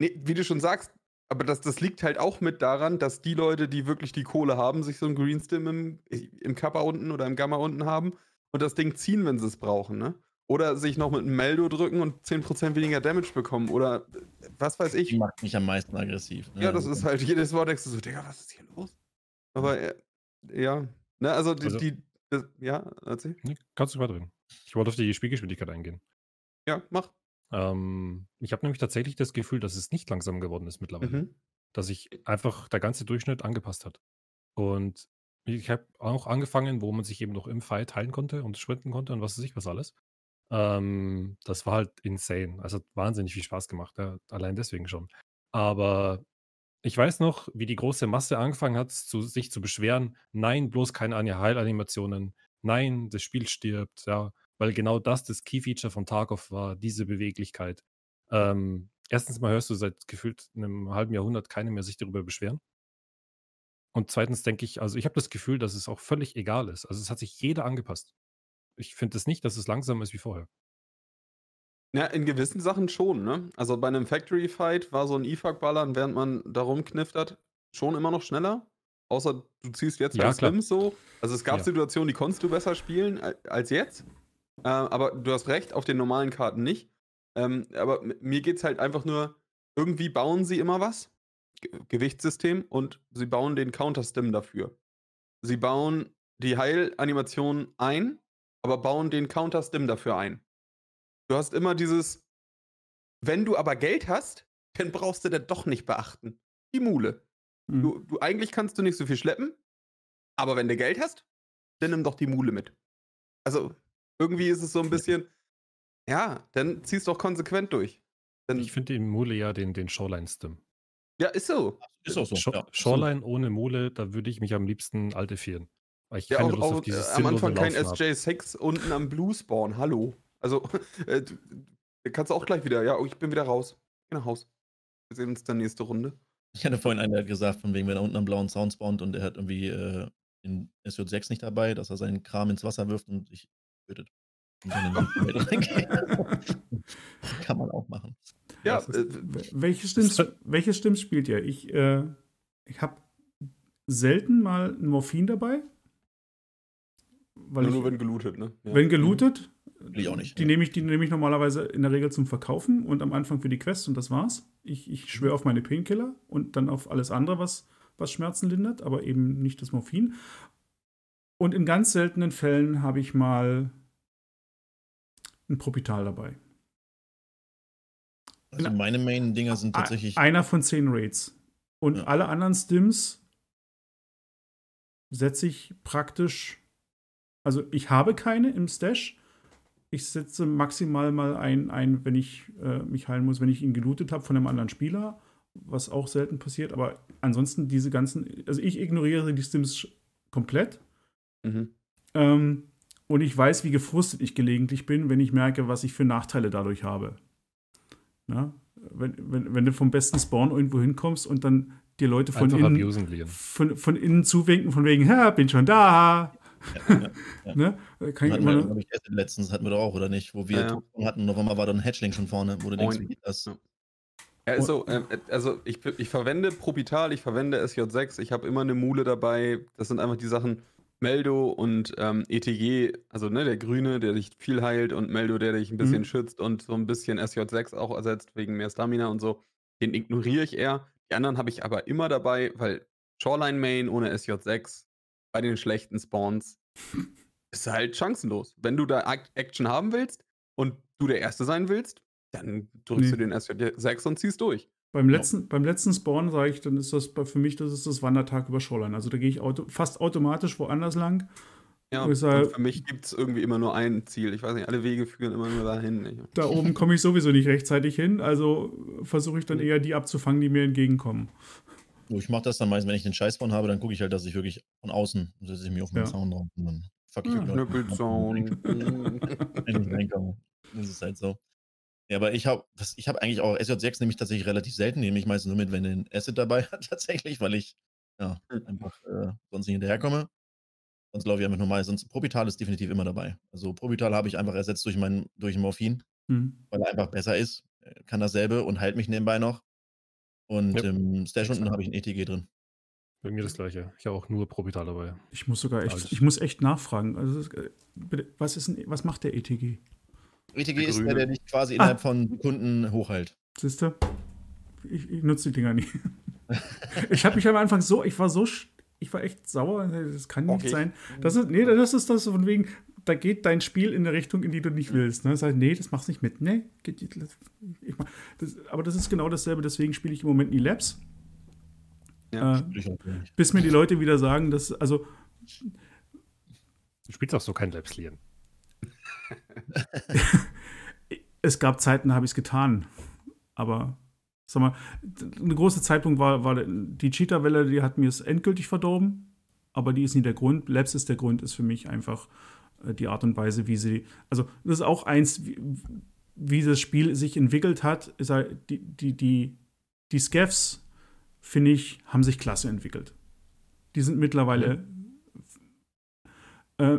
Nee, wie du schon sagst, aber das, das liegt halt auch mit daran, dass die Leute, die wirklich die Kohle haben, sich so ein Greenstim im, im Kappa unten oder im Gamma unten haben und das Ding ziehen, wenn sie es brauchen, ne? Oder sich noch mit einem Meldo drücken und 10% weniger Damage bekommen oder was weiß ich. Die macht mich am meisten aggressiv. ne? Ja, das ist halt jedes Wort denkst du so, Digga, was ist hier los? Aber äh, ja, ne, also die, Also- die das, ja, erzähl. Nee, kannst du weiterreden. Ich wollte auf die Spielgeschwindigkeit eingehen. Ja, mach. Ähm, ich habe nämlich tatsächlich das Gefühl, dass es nicht langsam geworden ist mittlerweile. Mhm. Dass sich einfach der ganze Durchschnitt angepasst hat. Und ich habe auch angefangen, wo man sich eben noch im Fight heilen konnte und sprinten konnte und was weiß ich was alles. Ähm, das war halt insane. Also hat wahnsinnig viel Spaß gemacht, ja, allein deswegen schon. Aber ich weiß noch, wie die große Masse angefangen hat, zu, sich zu beschweren, nein, bloß keine Anja Heilanimationen, nein, das Spiel stirbt, ja, weil genau das das Key-Feature von Tarkov war, diese Beweglichkeit. Ähm, erstens mal hörst du seit gefühlt einem halben Jahrhundert keine mehr sich darüber beschweren. Und zweitens denke ich, also ich habe das Gefühl, dass es auch völlig egal ist. Also es hat sich jeder angepasst. Ich finde es nicht, dass es langsamer ist wie vorher. Ja, in gewissen Sachen schon, ne? Also bei einem Factory Fight war so ein IFAK-Ballern, während man da rumkniftert, schon immer noch schneller. Außer du ziehst jetzt Ja. Slims so. Also es gab Ja. Situationen, die konntest du besser spielen al- als jetzt. Äh, aber du hast recht, auf den normalen Karten nicht. Ähm, aber mir geht es halt einfach nur, irgendwie bauen sie immer was. Ge Gewichtssystem und sie bauen den Counter-Stim dafür. Sie bauen die Heilanimation ein, aber bauen den Counter-Stim dafür ein. Du hast immer dieses, wenn du aber Geld hast, dann brauchst du das doch nicht beachten. Die Mule. Hm. Du, du eigentlich kannst du nicht so viel schleppen, aber wenn du Geld hast, dann nimm doch die Mule mit. Also irgendwie ist es so ein bisschen, ja, dann ziehst doch konsequent durch. Dann, Ich finde im Mule ja den, den Shoreline-Stim. ja, ist so. Ist auch so. Sho ja. Shoreline ohne Mule, da würde ich mich am liebsten altifieren. Weil ich Ja, keine auch, Lust auch auf dieses äh, am Anfang kein Laufen hab. SJ6 unten am Blue Spawn. Hallo. Also, [laughs] äh, du, du kannst auch gleich wieder, ja, oh, ich bin wieder raus. Ich geh nach Haus. Wir sehen uns dann nächste Runde. Ich hatte vorhin einen, der hat gesagt, von wegen, wenn er unten am blauen Sound spawnt und er hat irgendwie äh, den SJ6 nicht dabei, dass er seinen Kram ins Wasser wirft und sich tötet. Und dann in den Wald reingeht. [laughs] Kann man auch machen. Ja, ist- äh, Welche Stimms, welche Stimms spielt ihr? Ich, äh, ich habe selten mal ein Morphin dabei. Weil nur, ich, nur wenn gelootet, ne? Ja. wenn gelootet, Will ich auch nicht. die nehme ich, die nehme ich normalerweise in der Regel zum Verkaufen und am Anfang für die Quests und das war's. Ich, ich schwöre auf meine Painkiller und dann auf alles andere, was, was Schmerzen lindert, aber eben nicht das Morphin. Und in ganz seltenen Fällen habe ich mal ein Propital dabei. Also meine Main-Dinger sind tatsächlich. Einer von zehn Raids. Und Ja. alle anderen Stims setze ich praktisch. Also ich habe keine im Stash. Ich setze maximal mal ein, ein wenn ich äh, mich heilen muss, wenn ich ihn gelootet habe von einem anderen Spieler, was auch selten passiert. Aber ansonsten diese ganzen, also ich ignoriere die Stims komplett. Mhm. Ähm, und ich weiß, wie gefrustet ich gelegentlich bin, wenn ich merke, was ich für Nachteile dadurch habe. Na? Wenn, wenn, wenn du vom besten Spawn irgendwo hinkommst und dann die Leute von Einfach innen, von, von innen zuwinken, von wegen, ha, bin schon da. Ja, [laughs] ja, ja. Ne? Da Kann ich Hatten immer wir, noch, ich, letztens hatten wir doch auch, oder nicht? Wo wir Ja, hatten und auf einmal war da ein Hatchling schon vorne, wo du denkst, wie geht das? Ja. Ja, ist so, ähm, äh, also ich, ich verwende Propital, ich verwende SJ6, ich habe immer eine Mule dabei. Das sind einfach die Sachen Meldo und ähm, ETG, also ne, der Grüne, der dich viel heilt und Meldo, der dich ein bisschen Mhm. schützt und so ein bisschen SJ6 auch ersetzt wegen mehr Stamina und so. Den ignoriere ich eher. Die anderen habe ich aber immer dabei, weil Shoreline Main ohne SJ6 bei den schlechten Spawns [laughs] ist halt chancenlos. Wenn du da Ac- Action haben willst und du der Erste sein willst, dann drückst Nee. du den SJ6 und ziehst durch. Beim, letzten, beim letzten Spawn sage ich, dann ist das für mich, das ist das Wandertag über Shoreline. Also da gehe ich auto, fast automatisch woanders lang. Ja, sage- für mich gibt es irgendwie immer nur ein Ziel. Ich weiß nicht, alle Wege führen immer nur dahin. Da oben komme ich sowieso nicht rechtzeitig hin, also versuche ich dann eher die abzufangen, die mir entgegenkommen. So, Ich mache das dann meistens, wenn ich den Scheiß von habe, dann gucke ich halt, dass ich wirklich von außen setze ich mich auf meinen Ja. Sound drauf und dann fuck ich auch. Knüppelzone. Wenn ich reinkomme. Das ist halt so. Ja, aber ich habe ich hab eigentlich auch SJ6 nehme ich tatsächlich relativ selten, nehme ich meistens nur mit, wenn er ein Asset dabei [laughs] hat, tatsächlich, weil ich ja, Hm. einfach äh, sonst nicht hinterherkomme. Sonst laufe ich einfach normal. Sonst Probital ist definitiv immer dabei. Also Probital habe ich einfach ersetzt durch mein durch Morphin, Hm. weil er einfach besser ist. Er Kann dasselbe und heilt mich nebenbei noch. Und Ja, im Stash unten habe ich ein ETG drin. Bei mir das gleiche. Ich habe auch nur Probital dabei. Ich muss sogar echt, ich muss echt nachfragen. Also, äh, bitte, was, ist ein, was macht der ETG? ETG Der ist der, grüne. der dich quasi Ah. innerhalb von Sekunden hochheilt. Siehst du? Ich, ich nutze die Dinger nie. [laughs] ich habe mich am Anfang so, ich war so, sch- ich war echt sauer. Das kann nicht Okay. sein. Das ist, nee, das ist das von wegen, da geht dein Spiel in eine Richtung, in die du nicht willst. Ne? Das heißt, nee, das machst du nicht mit. Nee, geht, ich mach, das, aber das ist genau dasselbe, deswegen spiele ich im Moment nie Labs. Ja. Äh, ich bis mir die Leute wieder sagen, dass, also, Du spielst auch so kein Labslien. [laughs] es gab Zeiten, da habe ich es getan. Aber, sag mal, eine große Zeitpunkt war, war die Cheetah-Welle, die hat mir es endgültig verdorben. Aber die ist nie der Grund. Labs ist der Grund, ist für mich einfach äh, die Art und Weise, wie sie. Also, das ist auch eins, wie, wie das Spiel sich entwickelt hat. Ist halt, die, die, die, die Scavs, finde ich, haben sich klasse entwickelt. Die sind mittlerweile. Äh,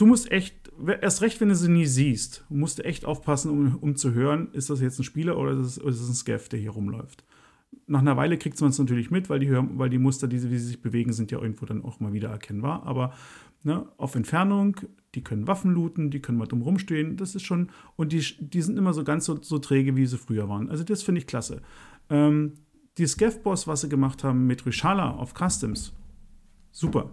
du musst echt, erst recht, wenn du sie nie siehst, musst du echt aufpassen, um, um zu hören, ist das jetzt ein Spieler oder ist es, ist es ein Scav, der hier rumläuft. Nach einer Weile kriegt man es natürlich mit, weil die, weil die Muster, die, wie sie sich bewegen, sind ja irgendwo dann auch mal wieder erkennbar. Aber ne, auf Entfernung, die können Waffen looten, die können mal dumm rumstehen, das ist schon, und die, die sind immer so ganz so, so träge, wie sie früher waren. Also das finde ich klasse. Ähm, die Scav-Boss, was sie gemacht haben mit Rishala auf Customs, super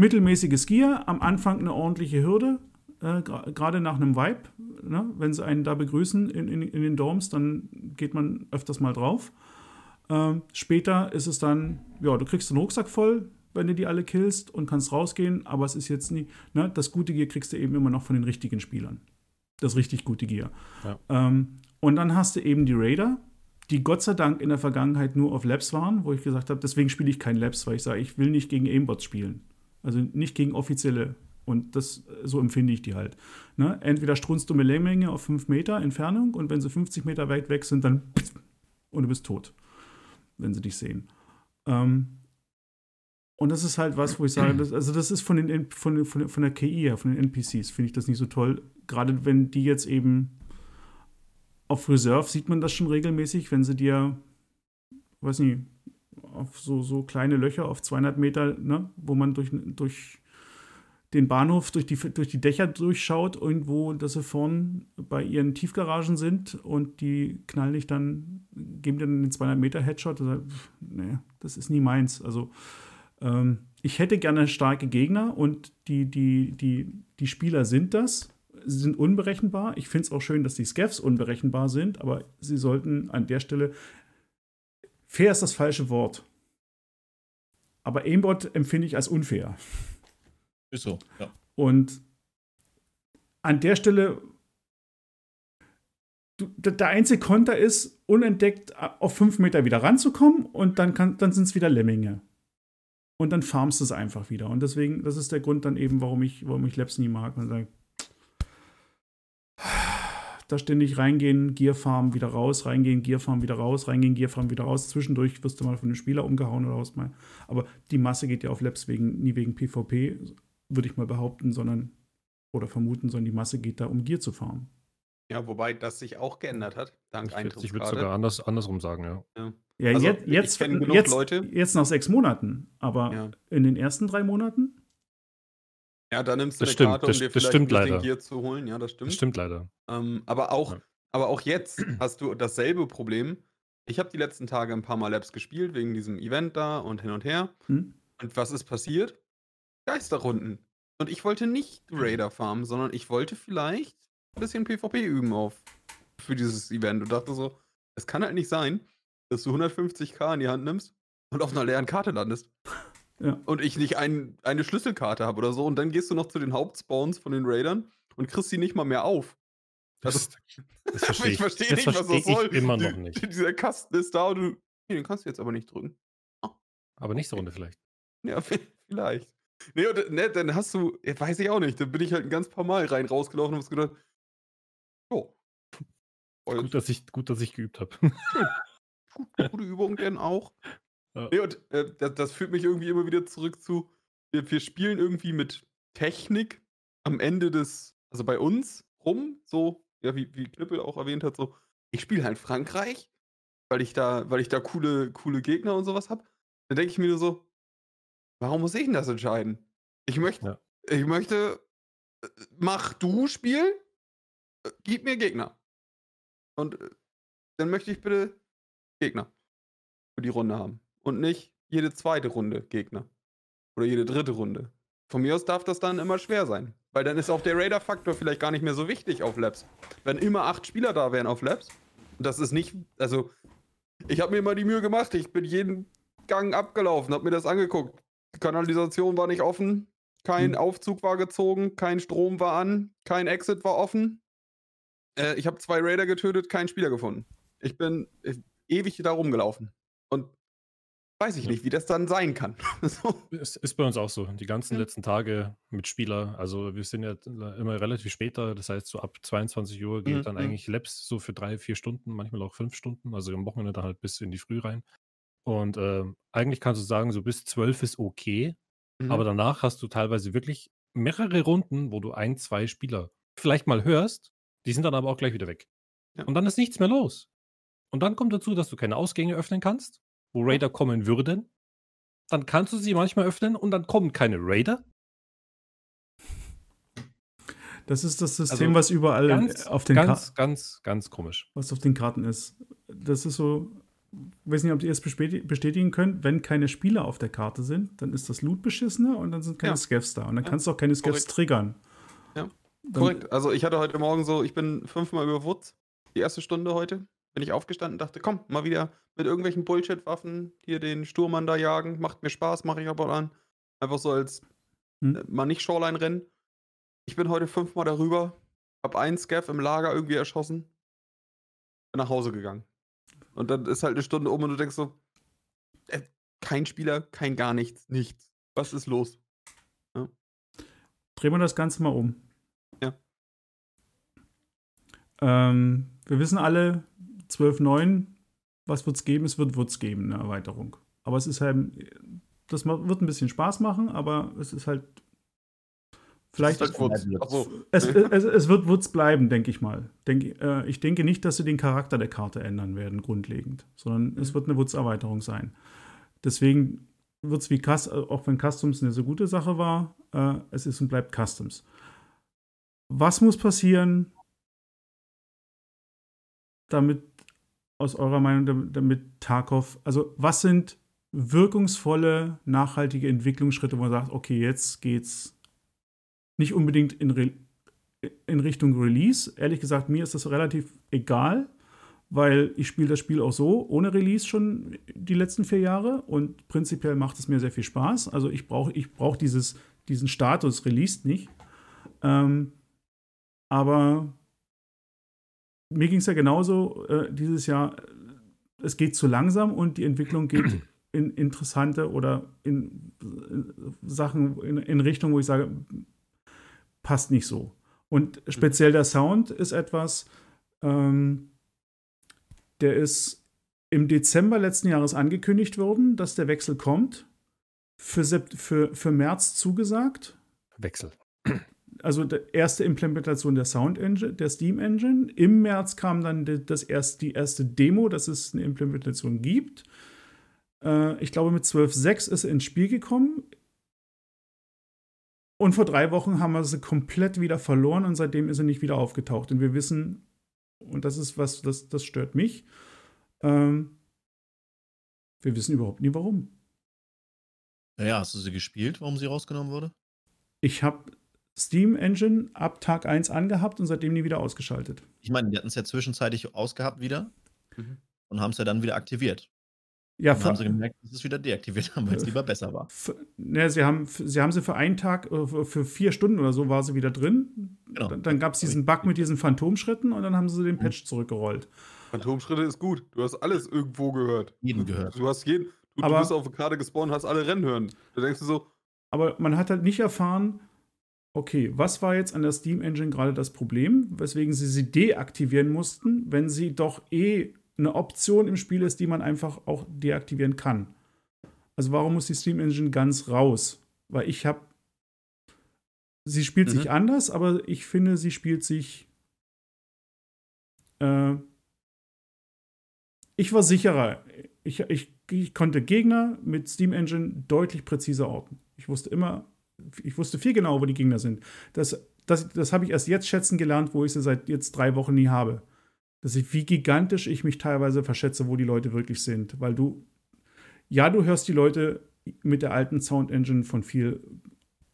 mittelmäßiges Gear, am Anfang eine ordentliche Hürde, äh, gerade nach einem Vibe. Ne? Wenn sie einen da begrüßen in, in, in den Dorms, dann geht man öfters mal drauf. Ähm, später ist es dann, ja, du kriegst den Rucksack voll, wenn du die alle killst und kannst rausgehen, aber es ist jetzt nie, ne? das gute Gear kriegst du eben immer noch von den richtigen Spielern. Das richtig gute Gear. Ja. Ähm, und dann hast du eben die Raider, die Gott sei Dank in der Vergangenheit nur auf Labs waren, wo ich gesagt habe, deswegen spiele ich kein Labs, weil ich sage, ich will nicht gegen Aimbots spielen. Also nicht gegen offizielle. Und das, so empfinde ich die halt. Ne? Entweder strunzt du eine Länge auf 5 Meter Entfernung und wenn sie 50 Meter weit weg sind, dann und du bist tot, wenn sie dich sehen. Ähm, und das ist halt was, wo ich sage, das, also das ist von, den, von, von, von der KI her, von den NPCs, finde ich das nicht so toll. Gerade wenn die jetzt eben auf Reserve sieht man das schon regelmäßig, wenn sie dir, weiß nicht, auf so, so kleine Löcher auf 200 Meter, ne, wo man durch, durch den Bahnhof, durch die, durch die Dächer durchschaut, irgendwo, dass sie vorn bei ihren Tiefgaragen sind und die knallen dich dann, geben dir dann den 200 Meter Headshot. Pff, nee, das ist nie meins. Also, ähm, ich hätte gerne starke Gegner und die, die, die, die Spieler sind das. Sie sind unberechenbar. Ich finde es auch schön, dass die Scavs unberechenbar sind, aber sie sollten an der Stelle. Fair ist das falsche Wort. Aber Aimbot empfinde ich als unfair. Ist so, ja. Und an der Stelle, der einzige Konter ist, unentdeckt auf fünf Meter wieder ranzukommen und dann, kann- dann sind es wieder Lemminge. Und dann farmst du es einfach wieder. Und deswegen, das ist der Grund dann eben, warum ich, warum ich Labs nie mag. Und sage, da ständig reingehen, Gear Farm wieder raus, reingehen, Gear Farm wieder raus, reingehen, Gear Farm wieder raus. Zwischendurch wirst du mal von einem Spieler umgehauen oder was mal. Aber die Masse geht ja auf Labs wegen, nie wegen PvP, würde ich mal behaupten, sondern oder vermuten, sondern die Masse geht da, um Gear zu farmen. Ja, wobei das sich auch geändert hat, dank Ich würde würd Eintrittsgrade. sogar anders, andersrum sagen, ja. Ja, Also, jetzt, ich jetzt, jetzt, Leute. jetzt nach sechs Monaten, aber Ja. in den ersten drei Monaten? Ja, da nimmst du Das eine stimmt, Karte, um das- dir das vielleicht stimmt ein bisschen leider. Gear zu holen. Ja, das stimmt. Das stimmt leider. Ähm, aber, auch, Ja. aber auch jetzt [clears throat] hast du dasselbe Problem. Ich habe die letzten Tage ein paar Mal Labs gespielt, wegen diesem Event da und hin und her. Hm? Und was ist passiert? Geisterrunden. Und ich wollte nicht [clears throat] Raider farmen, sondern ich wollte vielleicht ein bisschen PvP üben auf für dieses Event und dachte so, es kann halt nicht sein, dass du 150k in die Hand nimmst und auf einer leeren Karte landest. Ja. Und ich nicht ein, eine Schlüsselkarte habe oder so. Und dann gehst du noch zu den Hauptspawns von den Raidern und kriegst sie nicht mal mehr auf. Das, Also- das verstehe [laughs] ich verstehe das nicht, was das verstehe soll. ich immer Die- noch nicht. Dieser Kasten ist da und du. Nee, den kannst du jetzt aber nicht drücken. Aber nächste Runde vielleicht. Ja, [laughs] vielleicht. Nee, und, ne, dann hast du, ja, weiß ich auch nicht, dann bin ich halt ein ganz paar Mal rein rausgelaufen und hab gedacht, jo. Voll Gut, dass ich, gut, dass ich geübt habe. [laughs] gut, gute Übung denn auch. Ja. Nee, und äh, das, das führt mich irgendwie immer wieder zurück zu, wir, wir spielen irgendwie mit Technik am Ende des, also bei uns rum, so, ja, wie, wie Knüppel auch erwähnt hat, so, ich spiele halt Frankreich, weil ich da, weil ich da coole, coole Gegner und sowas habe. Dann denke ich mir nur so, warum muss ich denn das entscheiden? Ich möchte, Ja. ich möchte, äh, mach du Spiel, äh, gib mir Gegner. Und äh, dann möchte ich bitte Gegner für die Runde haben. Und nicht jede zweite Runde Gegner. Oder jede dritte Runde. Von mir aus darf das dann immer schwer sein. Weil dann ist auch der Raider-Faktor vielleicht gar nicht mehr so wichtig auf Labs. Wenn immer acht Spieler da wären auf Labs, das ist nicht, also, ich habe mir immer die Mühe gemacht, ich bin jeden Gang abgelaufen, habe mir das angeguckt. Die Kanalisation war nicht offen, kein Hm. Aufzug war gezogen, kein Strom war an, kein Exit war offen. Äh, ich habe zwei Raider getötet, keinen Spieler gefunden. Ich bin äh, ewig da rumgelaufen. Und weiß ich Ja. nicht, wie das dann sein kann. [laughs] so. Es ist bei uns auch so. Die ganzen Ja. letzten Tage mit Spieler. Also wir sind ja immer relativ später. Das heißt, so ab 22 Uhr geht Mhm, dann mhm. eigentlich Labs so für drei, vier Stunden, manchmal auch fünf Stunden. Also am Wochenende dann halt bis in die Früh rein. Und ähm, eigentlich kannst du sagen, so bis 12 ist okay. Mhm. Aber danach hast du teilweise wirklich mehrere Runden, wo du ein, zwei Spieler vielleicht mal hörst. Die sind dann aber auch gleich wieder weg. Ja. Und dann ist nichts mehr los. Und dann kommt dazu, dass du keine Ausgänge öffnen kannst, wo Raider kommen würden. Dann kannst du sie manchmal öffnen und dann kommen keine Raider. Das ist das System, Also was überall Ganz, auf den Ka- ganz, ganz, ganz komisch. was auf den Karten ist. Das ist so, ich weiß nicht, ob ihr es bestäti- bestätigen könnt, wenn keine Spieler auf der Karte sind, dann ist das Loot beschissener und dann sind keine Ja. Scavs da. Und dann Ja, kannst du auch keine Scavs korrekt. triggern. Ja, Dann- Korrekt. Also ich hatte heute Morgen so, ich bin fünfmal über Wutz, die erste Stunde heute. Bin ich aufgestanden und dachte, komm, mal wieder mit irgendwelchen Bullshit-Waffen hier den Sturmmann da jagen. Macht mir Spaß, mache ich aber an. Einfach so als Hm. äh, mal nicht Shoreline rennen. Ich bin heute fünfmal darüber, hab einen Scav im Lager irgendwie erschossen, bin nach Hause gegangen. Und dann ist halt eine Stunde um und du denkst so, äh, kein Spieler, kein gar nichts, nichts. Was ist los? Drehen wir das Ganze mal um. Ja. Ähm, wir wissen alle, 12.9, was wird es geben? Es wird es geben, eine Erweiterung. Aber es ist halt, das wird ein bisschen Spaß machen, aber es ist halt, vielleicht, ist halt so. es, [laughs] es, es wird wird's bleiben, denke ich mal. Denk, äh, ich denke nicht, dass sie den Charakter der Karte ändern werden, grundlegend, sondern es Mhm. wird eine Wutz-Erweiterung sein. Deswegen wird es wie Cus auch wenn Customs eine so gute Sache war, äh, es ist und bleibt Customs. Was muss passieren, damit, aus eurer Meinung, damit, Tarkov, also was sind wirkungsvolle, nachhaltige Entwicklungsschritte, wo man sagt, okay, jetzt geht's nicht unbedingt in, Re in Richtung Release. Ehrlich gesagt, mir ist das relativ egal, weil ich spiele das Spiel auch so ohne Release schon die letzten vier Jahre und prinzipiell macht es mir sehr viel Spaß. Also ich brauche ich brauch diesen Status Released nicht. Ähm, aber mir ging es ja genauso äh, dieses Jahr. Es geht zu langsam und die Entwicklung geht [clears throat] in interessante oder in, in Sachen in, in Richtung, wo ich sage, passt nicht so. Und speziell der Sound ist etwas, ähm, der ist im Dezember letzten Jahres angekündigt worden, dass der Wechsel kommt. Für, Sept für, für März zugesagt. Wechsel. Also die erste Implementation der Sound Engine, der Steam Engine. Im März kam dann die, das erst, die erste Demo, dass es eine Implementation gibt. Äh, ich glaube, mit 12.6 ist er ins Spiel gekommen. Und vor drei Wochen haben wir sie komplett wieder verloren und seitdem ist er nicht wieder aufgetaucht. Und wir wissen, und das ist was, das, das stört mich, ähm, wir wissen überhaupt nie warum. Naja, hast du sie gespielt, warum sie rausgenommen wurde? Ich habe Steam Engine ab Tag 1 angehabt und seitdem nie wieder ausgeschaltet. Ich meine, die hatten es ja zwischenzeitlich ausgehabt wieder Mhm. und haben es ja dann wieder aktiviert. Ja, Dann haben sie gemerkt, dass es wieder deaktiviert haben, weil es lieber besser war. [laughs] ne, sie, haben, sie haben sie für einen Tag, äh, für- vier Stunden oder so war sie wieder drin. Genau. Dann, dann gab es diesen Bug mit diesen Phantomschritten und dann haben sie den Patch zurückgerollt. Phantomschritte ist gut. Du hast alles irgendwo gehört. Jeden Du- gehört. Du hast jeden. Du, du Aber- bist auf der Karte gespawnt, hast alle rennen hören. Da denkst du so, Aber man hat halt nicht erfahren, okay, was war jetzt an der Steam Engine gerade das Problem, weswegen sie sie deaktivieren mussten, wenn sie doch eh eine Option im Spiel ist, die man einfach auch deaktivieren kann. Also warum muss die Steam Engine ganz raus? Weil ich habe, sie spielt Mhm. sich anders, aber ich finde, sie spielt sich. Äh, ich war sicherer. Ich, ich, ich konnte Gegner mit Steam Engine deutlich präziser orten. Ich wusste immer, ich wusste viel genauer, wo die Gegner sind. Das, das, das habe ich erst jetzt schätzen gelernt, wo ich sie seit jetzt drei Wochen nie habe. Dass ich, wie gigantisch ich mich teilweise verschätze, wo die Leute wirklich sind. Weil du, ja, du hörst die Leute mit der alten Sound Engine von viel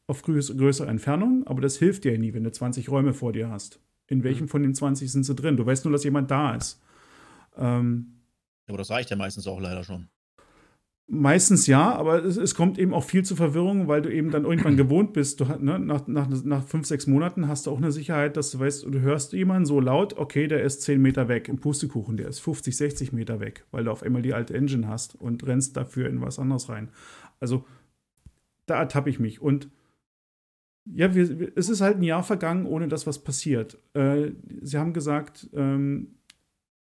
auf größ größere Entfernung, aber das hilft dir ja nie, wenn du 20 Räume vor dir hast. In welchem von den 20 sind sie drin? Du weißt nur, dass jemand da ist. Ähm, Aber das reicht ja meistens auch leider schon. Meistens ja, aber es, es, kommt eben auch viel zu Verwirrung, weil du eben dann irgendwann [clears throat] gewohnt bist. Du, ne, nach, nach, nach fünf, sechs Monaten hast du auch eine Sicherheit, dass du weißt, du hörst jemanden so laut, okay, der ist 10 Meter weg im Pustekuchen, der ist 50, 60 Meter weg, weil du auf einmal die alte Engine hast und rennst dafür in was anderes rein. Also da ertappe ich mich. Und ja, wir, es ist halt ein Jahr vergangen, ohne dass was passiert. Äh, sie haben gesagt, ähm,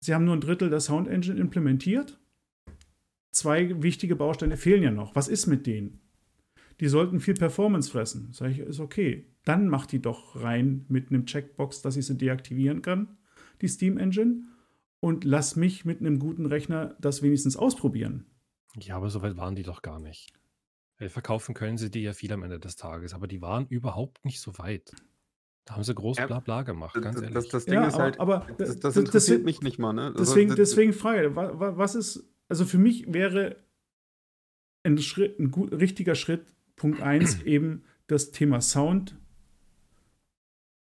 sie haben nur ein Drittel der Sound Engine implementiert zwei wichtige Bausteine fehlen ja noch. Was ist mit denen? Die sollten viel Performance fressen. Sag ich, ist okay. Dann mach die doch rein mit einem Checkbox, dass ich sie deaktivieren kann, die Steam Engine. Und lass mich mit einem guten Rechner das wenigstens ausprobieren. Ja, aber so weit waren die doch gar nicht. Weil verkaufen können sie die ja viel am Ende des Tages, aber die waren überhaupt nicht so weit. Da haben sie groß Ja, Blabla gemacht, ganz Das, ehrlich. das, das Ding Ja, ist aber- halt, aber das, das- das das- interessiert deswegen- mich nicht mal, ne? Also, Deswegen, das- deswegen frage, wa- wa- was ist, also für mich wäre ein, Schritt, ein gut, richtiger Schritt, Punkt 1, [clears throat] eben das Thema Sound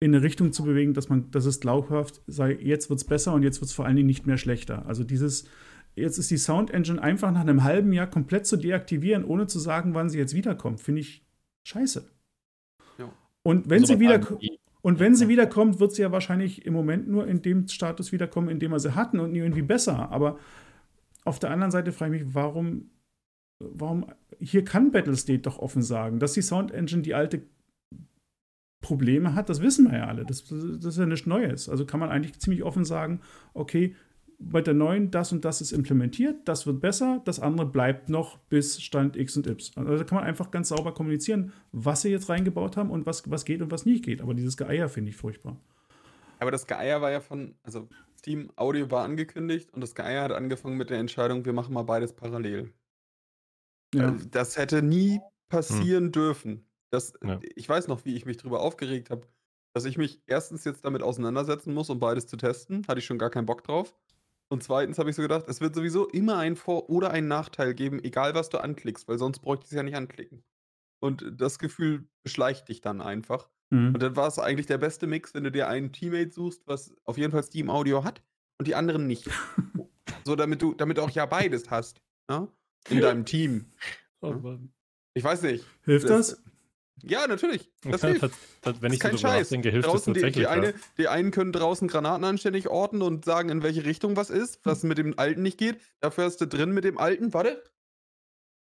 in eine Richtung zu bewegen, dass man, dass es glaubhaft sei, jetzt wird es besser und jetzt wird es vor allen Dingen nicht mehr schlechter. Also dieses, jetzt ist die Sound Engine einfach nach einem halben Jahr komplett zu deaktivieren, ohne zu sagen, wann sie jetzt wiederkommt, finde ich scheiße. Ja. Und wenn Also sie wieder, und wenn sie wiederkommt, wird sie ja wahrscheinlich im Moment nur in dem Status wiederkommen, in dem wir sie hatten und irgendwie besser. Aber auf der anderen Seite frage ich mich, warum, warum, hier kann Battlestate doch offen sagen, dass die Sound Engine die alte Probleme hat, das wissen wir ja alle. Das, das ist ja nichts Neues. Also kann man eigentlich ziemlich offen sagen, okay, bei der neuen, das und das ist implementiert, das wird besser, das andere bleibt noch bis Stand X und Y. Also da kann man einfach ganz sauber kommunizieren, was sie jetzt reingebaut haben und was, was geht und was nicht geht. Aber dieses Geier finde ich furchtbar. Aber das Geier war ja von, also Steam Audio war angekündigt und das Geier hat angefangen mit der Entscheidung, wir machen mal beides parallel. Ja. Äh, Das hätte nie passieren dürfen. Das, Ja. Ich weiß noch, wie ich mich darüber aufgeregt habe, dass ich mich erstens jetzt damit auseinandersetzen muss, um beides zu testen. Hatte ich schon gar keinen Bock drauf. Und zweitens habe ich so gedacht, es wird sowieso immer einen Vor- oder einen Nachteil geben, egal was du anklickst, weil sonst bräuchte ich es ja nicht anklicken. Und das Gefühl beschleicht dich dann einfach. Mhm. Und dann war es eigentlich der beste Mix, wenn du dir einen Teammate suchst, was auf jeden Fall Steam Audio hat und die anderen nicht. [laughs] so, damit du, damit du auch ja beides hast. Ne? In deinem Team. [laughs] Oh Ja. Mann. Ich weiß nicht. Hilft das? Ja, natürlich. Das Ja, hilft. tat- tat- wenn Das ich so kein drüber Scheiß. nachdenke, hilft das draußen die, tatsächlich. die, eine, ja. die einen können draußen Granaten anständig orten und sagen, in welche Richtung was ist, was mit dem Alten nicht geht. Dafür hast du drin mit dem Alten, warte.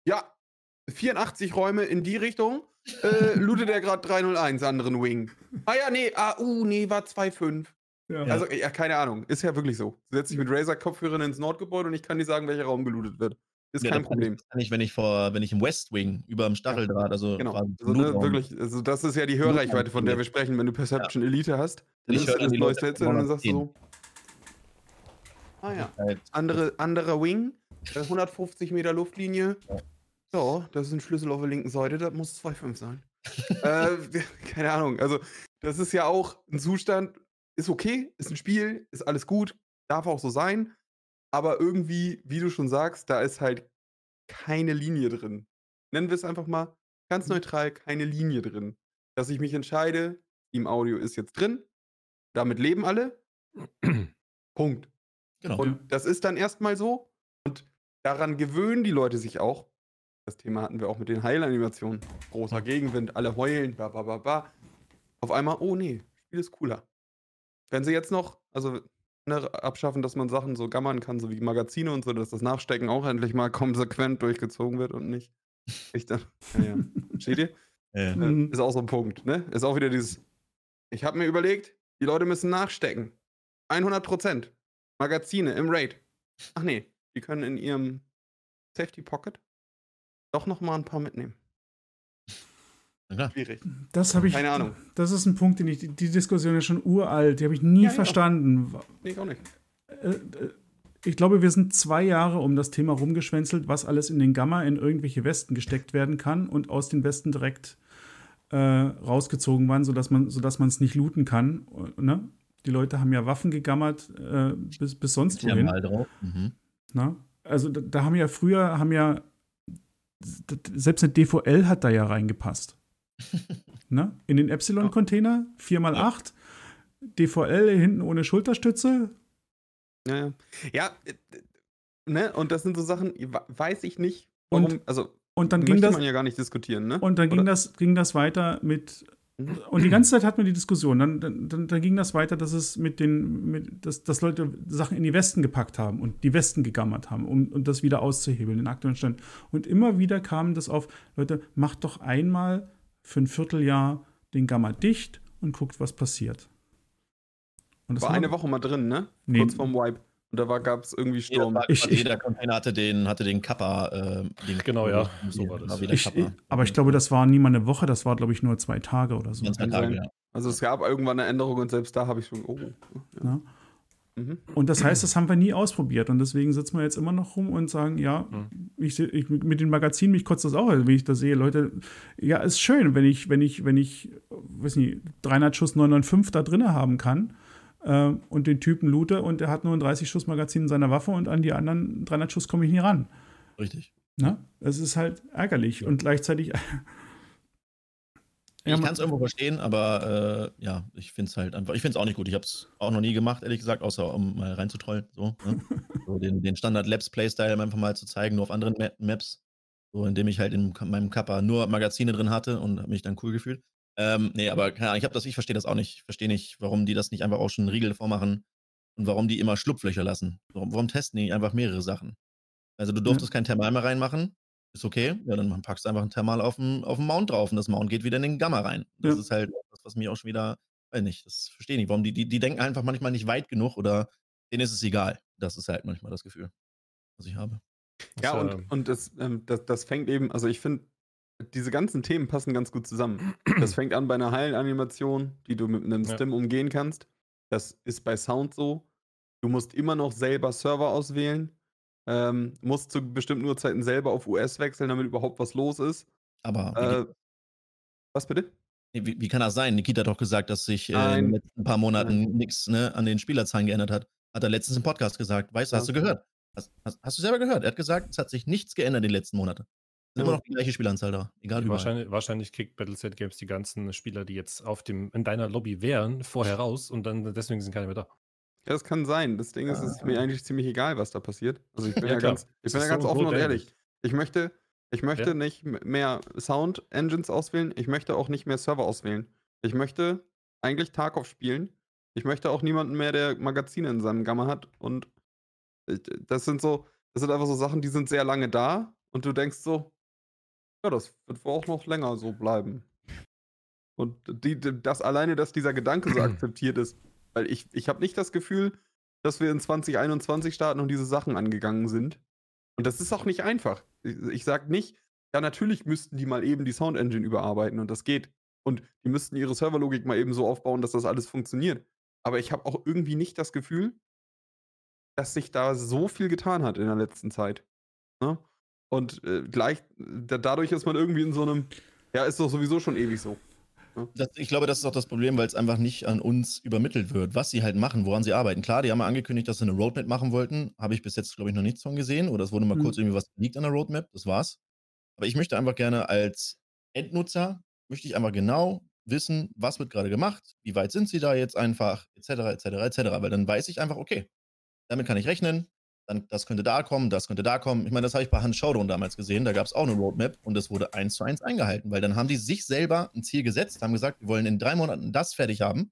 Ja, 84 Räume in die Richtung. Äh, lootet er gerade 301, anderen Wing. Ah ja, nee, ah, uh, nee, war 2,5. Ja. Also, ja, keine Ahnung. Ist ja wirklich so. Du setzt dich mit Razer-Kopfhörern ins Nordgebäude und ich kann dir sagen, welcher Raum gelootet wird. Ist Ja, kein Problem. Ich, das kann ich, wenn ich vor, wenn ich im West Wing über dem Stacheldraht, also Genau. Also, ne, wirklich, also das ist ja die Hörreichweite, von der wir sprechen, wenn du Perception Elite hast. Dann Ich ist höre das Leute Headset und dann sagst du 210. so. Ah ja. Halt, Andere, anderer Wing, äh, 150 Meter Luftlinie. Ja. So, das ist ein Schlüssel auf der linken Seite, das muss 2,5 sein. äh, [laughs] [laughs] keine Ahnung. Also, das ist ja auch ein Zustand, ist okay, ist ein Spiel, ist alles gut, darf auch so sein. Aber irgendwie, wie du schon sagst, da ist halt keine Linie drin. Nennen wir es einfach mal ganz neutral, keine Linie drin. Dass ich mich entscheide, Team Audio ist jetzt drin, damit leben alle. Punkt. genau. Und das ist dann erstmal so. Und daran gewöhnen die Leute sich auch. Das Thema hatten wir auch mit den Heilanimationen. Großer Gegenwind, alle heulen, ba, ba, ba, ba. Auf einmal, oh nee, Spiel ist cooler. Wenn sie jetzt noch, also ne, abschaffen, dass man Sachen so gammern kann, so wie Magazine und so, dass das Nachstecken auch endlich mal konsequent durchgezogen wird und nicht. Ich dann, ja, ja. Steht ihr? Ja. Äh, Mhm. Ist auch so ein Punkt, ne? Ist auch wieder dieses. Ich habe mir überlegt, die Leute müssen nachstecken. 100 Prozent. Magazine im Raid. Ach nee, die können in ihrem Safety Pocket doch noch mal ein paar mitnehmen. Na. Schwierig. Das habe ich. Keine Ahnung. Das ist ein Punkt, den ich. Die Diskussion ist schon uralt. Die habe ich nie Ja, ja. verstanden. Nee, ich auch nicht. Äh, äh, Ich glaube, wir sind zwei Jahre um das Thema rumgeschwänzelt, was alles in den Gamma in irgendwelche Westen gesteckt werden kann und aus den Westen direkt äh, rausgezogen waren, sodass man es nicht looten kann. Ne? Die Leute haben ja Waffen gegammert äh, bis, bis sonst Ja, wohin. mal drauf. Mhm. Ne? Also da, da haben ja früher, haben ja, selbst eine DVL hat da ja reingepasst. [laughs] ne? In den Epsilon-Container, 4x8, DVL hinten ohne Schulterstütze. Ja, ja. Ja, äh, ne? Und das sind so Sachen, we- weiß ich nicht, warum. Und also, Und dann ging das, man ja gar nicht diskutieren, ne? und dann ging das, ging das weiter mit. Und die ganze Zeit hatten wir die Diskussion. Dann, dann, dann, ging das weiter, dass es mit den, mit, dass, dass Leute Sachen in die Westen gepackt haben und die Westen gegammert haben, um, um das wieder auszuhebeln, den aktuellen Stand. Und immer wieder kam das auf, Leute, macht doch einmal für ein Vierteljahr den Gamma dicht und guckt, was passiert. Und das war eine Woche mal drin, ne? Nee. Kurz vorm Wipe. Und da gab es irgendwie Jeder, Sturm. war- Ich- ich- jeder Container hatte den, hatte den Kappa. Äh, den Genau, ja, so war das. wieder Ich, Kappa. aber ich glaube, das war nie mal eine Woche, das war, glaube ich, nur zwei Tage oder so. Kann Tage, ja. Also es gab irgendwann eine Änderung und selbst da habe ich schon, oh. Ja. Mhm. Und das heißt, das haben wir nie ausprobiert. Und deswegen sitzen wir jetzt immer noch rum und sagen, ja, Mhm. ich, ich, mit den Magazinen, mich kotzt das auch, wenn ich das sehe. Leute, ja, ist schön, wenn ich, wenn ich, wenn ich, weiß nicht, 300 Schuss 995 da drin haben kann äh, und den Typen loote und der hat nur ein 30 Schuss Magazin in seiner Waffe und an die anderen 300 Schuss komme ich nie ran. Richtig. Ne? Es ist halt ärgerlich und gleichzeitig. Ja, ich kann es irgendwo verstehen, aber äh, ja, ich finde es halt einfach, ich finde es auch nicht gut. Ich habe es auch noch nie gemacht, ehrlich gesagt, außer um mal reinzutrollen. So, ne? [laughs] so den, den Standard-Labs-Playstyle einfach mal zu zeigen, nur auf anderen Ma Maps. So, indem ich halt in meinem Kappa nur Magazine drin hatte und habe mich dann cool gefühlt. Ähm, nee, aber keine Ahnung, ich habe das, ich verstehe das auch nicht. Ich verstehe nicht, warum die das nicht einfach auch schon einen Riegel vormachen und warum die immer Schlupflöcher lassen. Warum, warum testen die einfach mehrere Sachen? Also du durftest kein Thermal mehr reinmachen, ist okay. Ja, dann packst du einfach ein Thermal auf den, auf den Mount drauf und das Mount geht wieder in den Gamma rein. Das Ja. ist halt das, was mir auch schon wieder, weiß nicht, das verstehe ich nicht. Warum die, die, die denken einfach manchmal nicht weit genug oder denen ist es egal. Das ist halt manchmal das Gefühl, was ich habe. Ja, und, ähm, und das, ähm, das, das fängt eben, also ich finde, diese ganzen Themen passen ganz gut zusammen. [clears throat] Das fängt an bei einer Heilanimation, die du mit einem Ja. Stim umgehen kannst. Das ist bei Sound so. Du musst immer noch selber Server auswählen. Ähm, musst zu bestimmten Uhrzeiten selber auf US wechseln, damit überhaupt was los ist. Aber Äh, was bitte? wie, wie kann das sein? Nikita hat doch gesagt, dass sich äh, in den letzten paar Monaten nichts ne, an den Spielerzahlen geändert hat. Hat er letztens im Podcast gesagt. Weißt du, hast du Ja. gehört? Hast, hast, hast du selber gehört? Er hat gesagt, es hat sich nichts geändert in den letzten Monaten. Ist immer noch die gleiche Spielanzahl da. Egal überall. Wahrscheinlich, wahrscheinlich kickt Battleset Games die ganzen Spieler, die jetzt auf dem, in deiner Lobby wären, vorher raus und dann deswegen sind keine mehr da. Ja, das kann sein. Das Ding ist, es ist mir eigentlich ziemlich egal, was da passiert. Also ich bin Ja, ja, ganz, ich bin ja ganz so offen und ehrlich. Ich möchte, ich möchte Ja. nicht mehr Sound Engines auswählen. Ich möchte auch nicht mehr Server auswählen. Ich möchte eigentlich Tarkov spielen. Ich möchte auch niemanden mehr, der Magazine in seinem Gamma hat. Und äh, das sind so, das sind einfach so Sachen, die sind sehr lange da. Und du denkst so, ja, das wird wohl auch noch länger so bleiben. Und die, das alleine, dass dieser Gedanke so [clears throat] akzeptiert ist, weil ich, ich habe nicht das Gefühl, dass wir in 2021 starten und diese Sachen angegangen sind. Und das ist auch nicht einfach. Ich, ich sage nicht, ja, natürlich müssten die mal eben die Sound Engine überarbeiten und das geht. Und die müssten ihre Serverlogik mal eben so aufbauen, dass das alles funktioniert. Aber ich habe auch irgendwie nicht das Gefühl, dass sich da so viel getan hat in der letzten Zeit. Ne? Und äh, gleich, da, dadurch ist man irgendwie in so einem, ja, ist doch sowieso schon ewig so. Das, ich glaube, das ist auch das Problem, weil es einfach nicht an uns übermittelt wird, was sie halt machen, woran sie arbeiten. Klar, die haben ja angekündigt, dass sie eine Roadmap machen wollten. Habe ich bis jetzt, glaube ich, noch nichts von gesehen. Oder es wurde mal Mhm. kurz irgendwie was liegt an der Roadmap. Das war's. Aber ich möchte einfach gerne als Endnutzer, möchte ich einfach genau wissen, was wird gerade gemacht, wie weit sind sie da jetzt einfach, etc., etc., etc. Weil dann weiß ich einfach, okay, damit kann ich rechnen. Dann, das könnte da kommen, das könnte da kommen. Ich meine, das habe ich bei Hans Showdown damals gesehen. Da gab es auch eine Roadmap und das wurde eins zu eins eingehalten, weil dann haben die sich selber ein Ziel gesetzt, haben gesagt, wir wollen in drei Monaten das fertig haben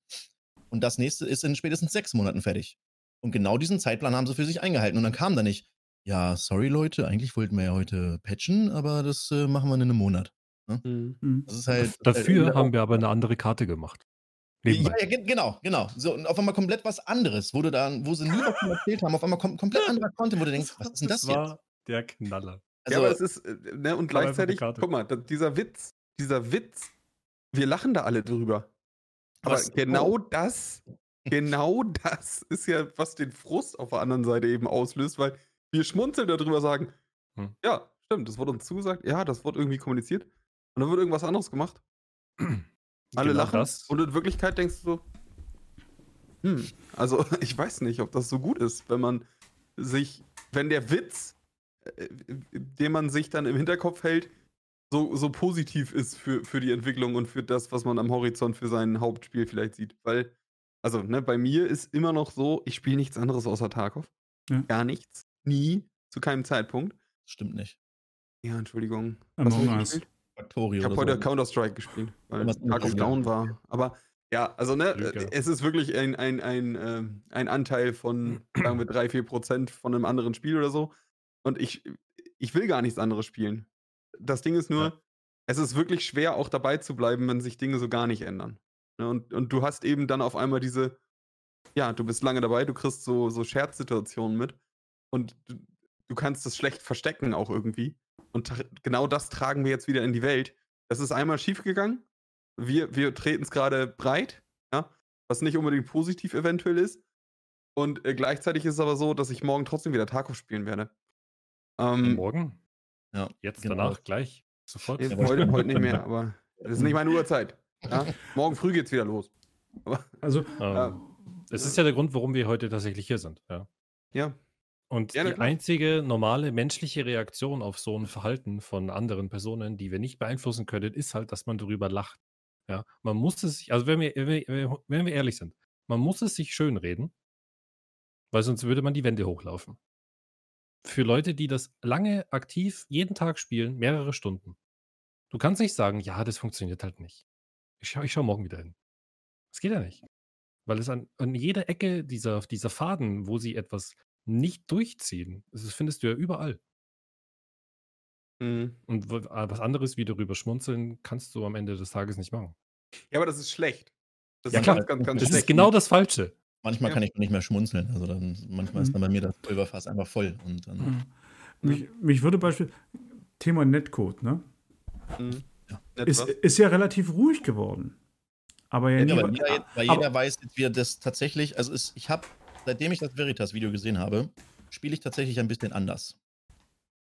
und das nächste ist in spätestens sechs Monaten fertig. Und genau diesen Zeitplan haben sie für sich eingehalten. Und dann kam da nicht, ja, sorry Leute, eigentlich wollten wir ja heute patchen, aber das äh, machen wir in einem Monat. Mhm. Mhm. Das ist halt. Dafür äh, haben wir aber eine andere Karte gemacht. Ja, ja, ge- genau, genau. So, und auf einmal komplett was anderes, wo du dann, wo sie nie davon erzählt haben, auf einmal kom komplett anderer Content, wo du denkst, [laughs] was ist denn das, jetzt? war der Knaller. Also, ja, aber es ist, äh, ne, und gleichzeitig, guck mal, da, dieser Witz, dieser Witz, wir lachen da alle drüber. Aber Was- genau das, genau das ist ja, was den Frust auf der anderen Seite eben auslöst, weil wir schmunzeln darüber, sagen, Hm. ja, stimmt, das wurde uns zugesagt, ja, das wurde irgendwie kommuniziert und dann wird irgendwas anderes gemacht. Alle Genau lachen das. und in Wirklichkeit denkst du so, hm, also [laughs] ich weiß nicht, ob das so gut ist, wenn man sich, wenn der Witz, äh, den man sich dann im Hinterkopf hält, so, so positiv ist für, für die Entwicklung und für das, was man am Horizont für sein Hauptspiel vielleicht sieht. Weil, also, ne, bei mir ist immer noch so, ich spiele nichts anderes außer Tarkov. Ja. Gar nichts. Nie. Zu keinem Zeitpunkt. stimmt nicht. Ja, Entschuldigung. Among Us. Factorio Ich habe heute so. Counter-Strike gespielt, weil Tarkov anderes, down war. Aber ja, also ne, Lüge. äh, es ist wirklich ein, ein, ein, ähm, ein Anteil von, sagen wir, 3, 4 Prozent von einem anderen Spiel oder so. Und ich, ich will gar nichts anderes spielen. Das Ding ist nur, Ja. es ist wirklich schwer, auch dabei zu bleiben, wenn sich Dinge so gar nicht ändern. Ne, und, und du hast eben dann auf einmal diese, ja, du bist lange dabei, du kriegst so, so Scherzsituationen mit und du, du kannst das schlecht verstecken auch irgendwie. Und genau das tragen wir jetzt wieder in die Welt. Das ist einmal schiefgegangen. Wir, wir treten es gerade breit, ja, was nicht unbedingt positiv eventuell ist. Und äh, gleichzeitig ist es aber so, dass ich morgen trotzdem wieder Tarkov spielen werde. Ähm, Morgen? Ja, Jetzt, genau. danach, gleich, sofort. äh, Ja, heute, heute nicht mehr, aber [laughs] das ist nicht meine Uhrzeit. Ja? Morgen früh geht's wieder los. Aber, Also, Ähm, Ja. Es ist ja der Grund, warum wir heute tatsächlich hier sind. Ja. ja. Und Ja, na die klar. einzige normale menschliche Reaktion auf so ein Verhalten von anderen Personen, die wir nicht beeinflussen können, ist halt, dass man darüber lacht. Ja, man muss es sich, also wenn wir, wenn wir, wenn wir ehrlich sind, man muss es sich schönreden, weil sonst würde man die Wände hochlaufen. Für Leute, die das lange aktiv jeden Tag spielen, mehrere Stunden. Du kannst nicht sagen, ja, das funktioniert halt nicht. Ich schaue ich morgen wieder hin. Das geht ja nicht. Weil es an, an jeder Ecke dieser, dieser Faden, wo sie etwas nicht durchziehen, das findest du ja überall. Mhm. Und ah, was anderes wie darüber schmunzeln, kannst du am Ende des Tages nicht machen. ja, aber das ist schlecht. Das Ja, ist klar. ganz, ganz, ganz Das schlecht. ist genau das Falsche. Manchmal Ja. kann ich noch nicht mehr schmunzeln. Also dann, manchmal ist Mhm. dann bei mir das Pulverfass einfach voll. Und dann, äh, mich, mich würde beispielsweise Thema Netcode, ne? Mhm. Ja. Ist, ist ja relativ ruhig geworden. Aber ja, Ja, jeder, aber- jeder weiß jetzt, wie er das tatsächlich, also ist, ich habe, seitdem ich das Veritas-Video gesehen habe, spiele ich tatsächlich ein bisschen anders.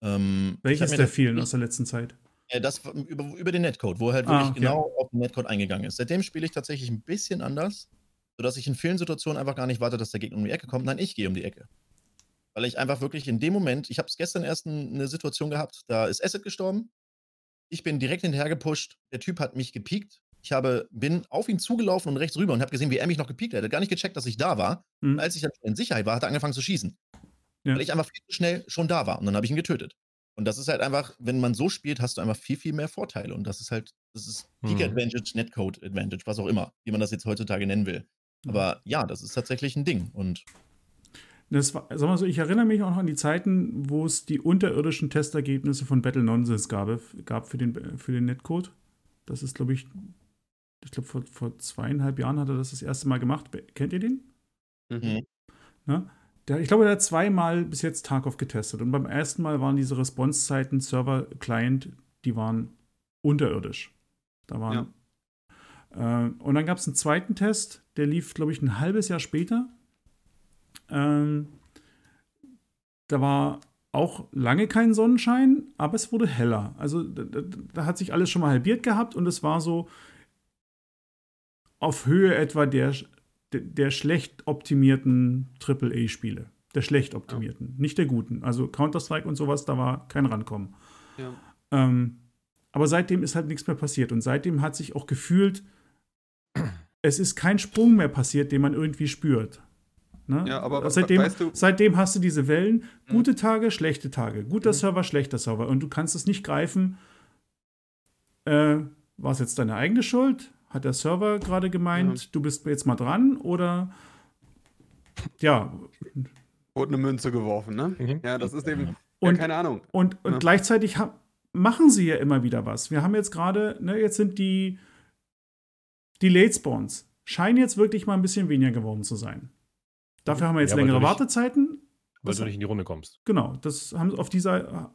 Ähm, welches der vielen aus der letzten Zeit? Äh, das über, über den Netcode, wo er halt Ah, wirklich okay. genau auf den Netcode eingegangen ist. Seitdem spiele ich tatsächlich ein bisschen anders, sodass ich in vielen Situationen einfach gar nicht warte, dass der Gegner um die Ecke kommt. Nein, ich gehe um die Ecke. Weil ich einfach wirklich in dem Moment, ich habe es gestern erst ein- eine Situation gehabt, da ist Asset gestorben. Ich bin direkt hinterher gepusht. Der Typ hat mich gepiekt. Ich habe, bin auf ihn zugelaufen und rechts rüber und habe gesehen, wie er mich noch gepiekt hat. Er hat gar nicht gecheckt, dass ich da war. Hm? Und als ich dann in Sicherheit war, hat er angefangen zu schießen. Ja. Weil ich einfach viel zu schnell schon da war. Und dann habe ich ihn getötet. Und das ist halt einfach, wenn man so spielt, hast du einfach viel, viel mehr Vorteile. Und das ist halt, das ist Peak Hm. Advantage, Netcode Advantage, was auch immer, wie man das jetzt heutzutage nennen will. Mhm. Aber ja, das ist tatsächlich ein Ding. Und Das war, sag mal so, ich erinnere mich auch noch an die Zeiten, wo es die unterirdischen Testergebnisse von Battle Nonsense gab, gab für, den, für den Netcode. Das ist, glaube ich, ich glaube, vor, vor zweieinhalb Jahren hat er das das erste Mal gemacht. Kennt ihr den? Mhm. Ne? Der, ich glaube, der hat zweimal bis jetzt Tarkov getestet. Und beim ersten Mal waren diese Response-Zeiten Server-Client, die waren unterirdisch. Da waren. Äh, und dann gab es einen zweiten Test, der lief, glaube ich, ein halbes Jahr später. Ähm, da war auch lange kein Sonnenschein, aber es wurde heller. Also da, da, da hat sich alles schon mal halbiert gehabt und es war so auf Höhe etwa der, der, schlecht optimierten AAA-Spiele. Der schlecht optimierten, nicht der guten. Also Counter-Strike und sowas, da war kein Rankommen. Ja. Ähm, aber seitdem ist halt nichts mehr passiert. Und seitdem hat sich auch gefühlt, es ist kein Sprung mehr passiert, den man irgendwie spürt. Ne? Ja, aber seitdem, weißt du- seitdem hast du diese Wellen, Mhm. gute Tage, schlechte Tage, guter Mhm. Server, schlechter Server. Und du kannst es nicht greifen. Äh, war es jetzt deine eigene Schuld? Hat der Server gerade gemeint, du bist jetzt mal dran? Oder ja, Wurde eine Münze geworfen, ne? Mhm. Ja, das ist eben, ja, Und- keine Ahnung. Und, und Ja. gleichzeitig machen sie ja immer wieder was. Wir haben jetzt gerade, ne, jetzt sind die, die Late Spawns, scheinen jetzt wirklich mal ein bisschen weniger geworden zu sein. Dafür haben wir jetzt Ja, längere nicht- Wartezeiten. Weil Das- du nicht in die Runde kommst. Genau, das haben auf dieser.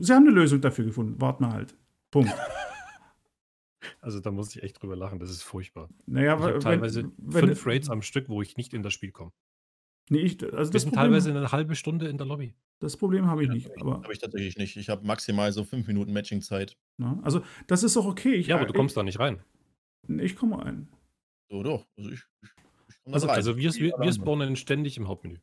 Sie haben eine Lösung dafür gefunden. Warten wir halt. Punkt. [laughs] Also da muss ich echt drüber lachen, das ist furchtbar. Naja, Ich habe teilweise wenn, fünf Raids am Stück, wo ich nicht in das Spiel komme. Nee, ich, also Wir sind Problem, teilweise eine halbe Stunde in der Lobby. das Problem habe ich nicht. Aber, Habe ich tatsächlich nicht. Ich habe maximal so fünf Minuten Matching-Zeit. also, das ist auch okay. Ich, Ja, aber du kommst da nicht rein. Ich, ich komme ein. So, doch. Also ich, ich, ich Also, rein. also wir, wir, wir spawnen ständig im Hauptmenü.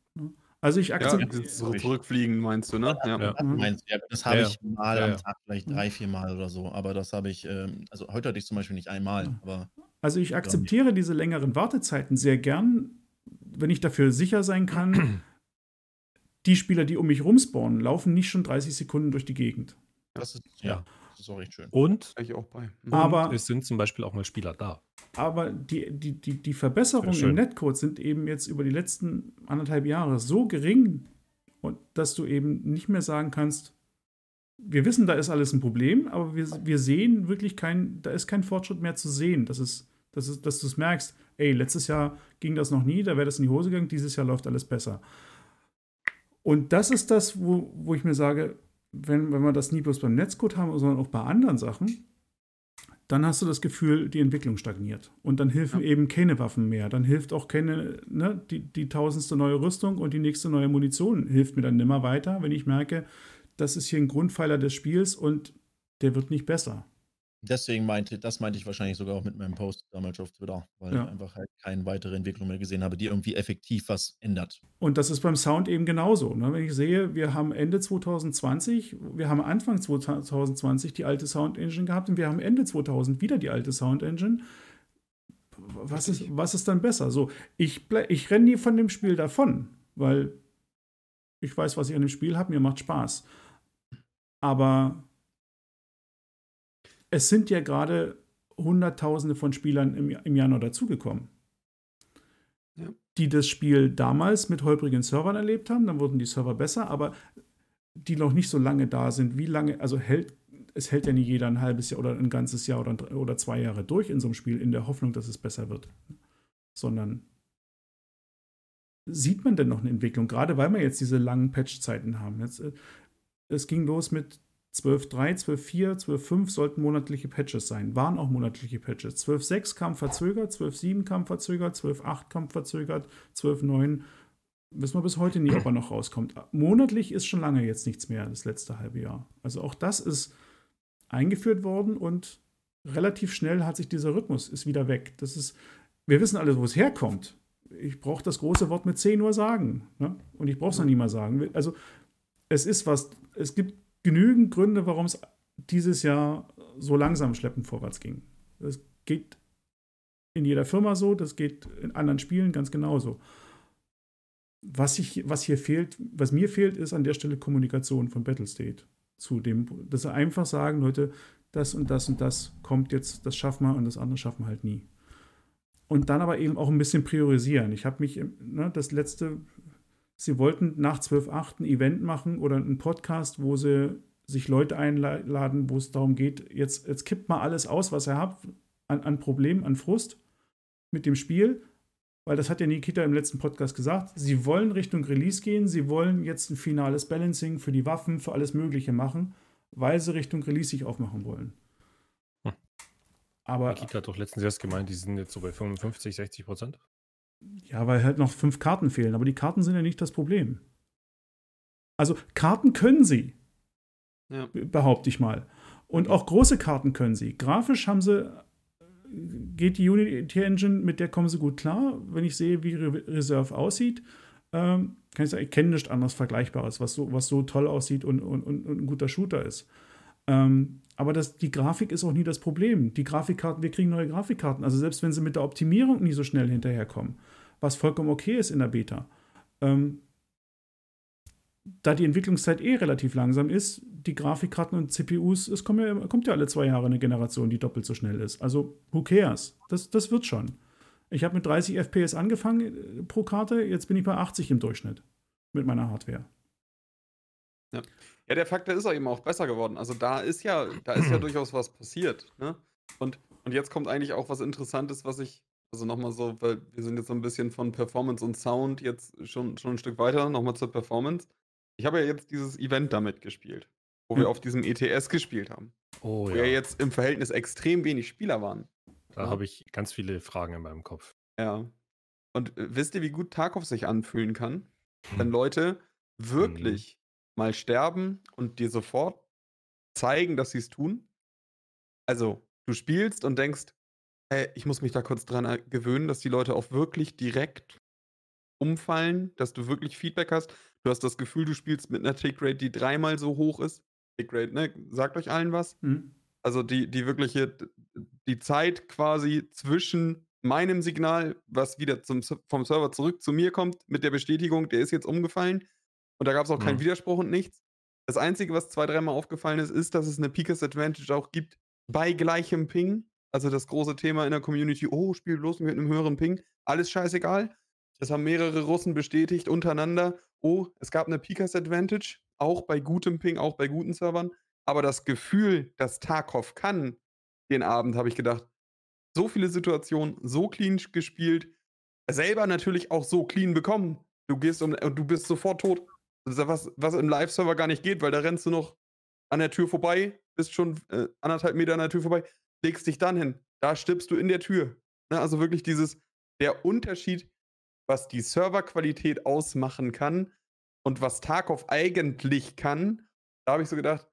Also, ich Ja, akzeptiere. so zurückfliegen meinst du, ne? Ja. Ja. Das meinst du, ja, das habe Ja, ja. ich mal Ja, am ja. Tag, vielleicht Mhm. drei, vier Mal oder so. Aber das habe ich, ähm, also heute hatte ich zum Beispiel nicht einmal, Ja. aber Also ich akzeptiere diese längeren Wartezeiten sehr gern, wenn ich dafür sicher sein kann, die Spieler, die um mich rumspawnen, laufen nicht schon 30 Sekunden durch die Gegend. das ist, ja, ist auch echt schön. Und, ich auch bei. Mhm. Aber- und es sind zum Beispiel auch mal Spieler da. Aber die, die, die, die Verbesserungen im Netcode sind eben jetzt über die letzten anderthalb Jahre so gering, und dass du eben nicht mehr sagen kannst, wir wissen, da ist alles ein Problem, aber wir, wir sehen wirklich kein, da ist kein Fortschritt mehr zu sehen. Das ist, das ist, dass du es merkst, ey, letztes Jahr ging das noch nie, da wäre das in die Hose gegangen, dieses Jahr läuft alles besser. Und das ist das, wo, wo ich mir sage, wenn, wenn wir das nie bloß beim Netzcode haben, sondern auch bei anderen Sachen, dann hast du das Gefühl, die Entwicklung stagniert. Und dann helfen eben keine Waffen mehr. Dann hilft auch keine, ne, die, die tausendste neue Rüstung und die nächste neue Munition hilft mir dann nimmer weiter, wenn ich merke, das ist hier ein Grundpfeiler des Spiels und der wird nicht besser. Deswegen meinte, das meinte ich wahrscheinlich sogar auch mit meinem Post damals auf Twitter, weil Ja. ich einfach halt keine weitere Entwicklung mehr gesehen habe, die irgendwie effektiv was ändert. Und das ist beim Sound eben genauso. Ne? Wenn ich sehe, wir haben Ende 2020, wir haben Anfang 2020 die alte Sound Engine gehabt und wir haben Ende 2000 wieder die alte Sound Engine. Was ist, was ist dann besser? So, ich, ich renne nie von dem Spiel davon, weil ich weiß, was ich an dem Spiel habe, mir macht Spaß. Aber es sind ja gerade Hunderttausende von Spielern im, im Januar dazugekommen die das Spiel damals mit holprigen Servern erlebt haben, dann wurden die Server besser, aber die noch nicht so lange da sind. Wie lange, also hält, es hält ja nie jeder ein halbes Jahr oder ein ganzes Jahr oder, oder zwei Jahre durch in so einem Spiel in der Hoffnung, dass es besser wird. Sondern sieht man denn noch eine Entwicklung, gerade weil wir jetzt diese langen Patchzeiten haben. Jetzt, äh, es ging los mit 12.3, 12.4, 12.5 sollten monatliche Patches sein, waren auch monatliche Patches. 12.6 kam verzögert, 12.7 kam verzögert, 12.8 kam verzögert, 12.9 wissen wir bis heute nie, ob er noch rauskommt. Monatlich ist schon lange jetzt nichts mehr, das letzte halbe Jahr. Also auch das ist eingeführt worden und relativ schnell hat sich dieser Rhythmus, ist wieder weg. Das ist, wir wissen alle, wo es herkommt. Ich brauche das große Wort mit 10 Uhr sagen. Ne? Und ich brauche es noch nie mal sagen. Also es ist was, es gibt genügend Gründe, warum es dieses Jahr so langsam schleppend vorwärts ging. Das geht in jeder Firma so, das geht in anderen Spielen ganz genauso. Was, ich, was hier fehlt, was mir fehlt, ist an der Stelle Kommunikation von Battlestate. Zu dem, dass sie einfach sagen, Leute, das und das und das kommt jetzt, das schaffen wir und das andere schaffen wir halt nie. Und dann aber eben auch ein bisschen priorisieren. Ich habe mich, ne, das letzte, sie wollten nach 12.8 ein Event machen oder einen Podcast, wo sie sich Leute einladen, wo es darum geht, jetzt, jetzt kippt mal alles aus, was ihr habt, an, an Problemen, an Frust mit dem Spiel. Weil das hat ja Nikita im letzten Podcast gesagt. Sie wollen Richtung Release gehen, sie wollen jetzt ein finales Balancing für die Waffen, für alles Mögliche machen, weil sie Richtung Release sich aufmachen wollen. Hm. Aber Nikita hat doch letztens erst gemeint, die sind jetzt so bei 55, 60 Prozent. Ja, weil halt noch fünf Karten fehlen. Aber die Karten sind ja nicht das Problem. Also Karten können sie, Ja. behaupte ich mal. Und auch große Karten können sie. Grafisch haben sie, geht die Unity Engine, mit der kommen sie gut klar. Wenn ich sehe, wie Re Reserve aussieht, ähm, kann ich sagen, ich kenne nichts anderes Vergleichbares, was so, was so toll aussieht und, und, und, und ein guter Shooter ist. Ähm, aber das, die Grafik ist auch nie das Problem. Die Grafikkarten, wir kriegen neue Grafikkarten. Also selbst wenn sie mit der Optimierung nie so schnell hinterherkommen, was vollkommen okay ist in der Beta. Ähm, da die Entwicklungszeit eh relativ langsam ist, die Grafikkarten und CPUs, es kommt ja, kommt ja alle zwei Jahre eine Generation, die doppelt so schnell ist. Also, who cares? Das, das wird schon. Ich habe mit 30 FPS angefangen äh, pro Karte, jetzt bin ich bei 80 im Durchschnitt mit meiner Hardware. Ja. ja, der Faktor ist auch eben auch besser geworden. Also da ist ja, da ist ja [clears throat] durchaus was passiert. Ne? Und, und jetzt kommt eigentlich auch was Interessantes, was ich, also nochmal so, weil wir sind jetzt so ein bisschen von Performance und Sound jetzt schon, schon ein Stück weiter, nochmal zur Performance. Ich habe ja jetzt dieses Event damit gespielt, wo Hm. wir auf diesem ETS gespielt haben. Oh Wo ja. ja jetzt im Verhältnis extrem wenig Spieler waren. Da Ja. habe ich ganz viele Fragen in meinem Kopf. Ja. Und äh, wisst ihr, wie gut Tarkov sich anfühlen kann? Wenn Hm. Leute wirklich mal sterben und dir sofort zeigen, dass sie es tun. Also, du spielst und denkst, hey, ich muss mich da kurz dran äh, gewöhnen, dass die Leute auch wirklich direkt umfallen, dass du wirklich Feedback hast. Du hast das Gefühl, du spielst mit einer Tickrate, die dreimal so hoch ist. Tickrate, ne? Sagt euch allen was? Hm? Also die, die wirkliche, die Zeit quasi zwischen meinem Signal, was wieder zum, vom Server zurück zu mir kommt, mit der Bestätigung, der ist jetzt umgefallen. Und da gab es auch keinen Mhm. Widerspruch und nichts. Das Einzige, was zwei, dreimal aufgefallen ist, ist, dass es eine Picas Advantage auch gibt bei gleichem Ping. Also das große Thema in der Community, oh, spiel bloß mit einem höheren Ping. Alles scheißegal. Das haben mehrere Russen bestätigt untereinander. Oh, es gab eine Picas Advantage, auch bei gutem Ping, auch bei guten Servern. Aber das Gefühl, dass Tarkov kann, den Abend habe ich gedacht, so viele Situationen, so clean gespielt, selber natürlich auch so clean bekommen. Du gehst um, und du bist sofort tot. Ist was, was im Live-Server gar nicht geht, weil da rennst du noch an der Tür vorbei, bist schon äh, anderthalb Meter an der Tür vorbei, legst dich dann hin. Da stirbst du in der Tür. Ne? Also wirklich dieses, der Unterschied, was die Serverqualität ausmachen kann und was Tarkov eigentlich kann, da habe ich so gedacht,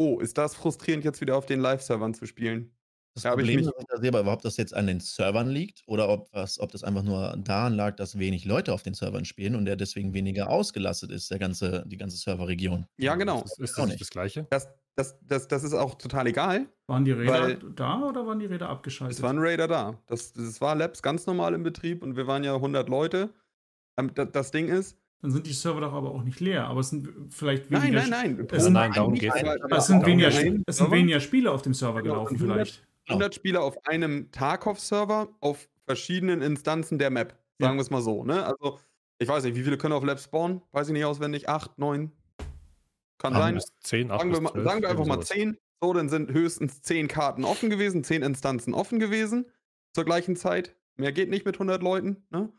oh, ist das frustrierend, jetzt wieder auf den Live-Servern zu spielen. Das Ja, ich Problem, mich- das ich sehe, aber überhaupt, dass jetzt an den Servern liegt oder ob, was, ob das einfach nur daran lag, dass wenig Leute auf den Servern spielen und der deswegen weniger ausgelastet ist, der ganze, die ganze Serverregion. Ja, genau. Ist, ist Auch das nicht. das Gleiche? Das, das, das, das ist auch total egal. Waren die Räder da oder waren die Räder abgeschaltet? Es waren Raider da. Das, das war Labs ganz normal im Betrieb und wir waren ja 100 Leute. Ähm, da, das Ding ist. Dann sind die Server doch aber auch nicht leer, aber es sind vielleicht Nein, weniger. nein, nein. Es sind- Nein, nein, darum geht's es sind, weniger, es sind Server weniger Spieler auf dem Server Genau, gelaufen, und 100 vielleicht. 100 Spieler auf einem Tarkov-Server auf verschiedenen Instanzen der Map. Sagen Ja. wir es mal so. Ne? Also, ich weiß nicht, wie viele können auf Labs spawnen? Weiß ich nicht auswendig. Acht, neun? Kann Acht sein. 10, 8 Sagen wir, mal, 12, sagen wir einfach mal. 10. So, dann sind höchstens 10 Karten offen gewesen, 10 Instanzen offen gewesen zur gleichen Zeit. Mehr geht nicht mit 100 Leuten. Ne?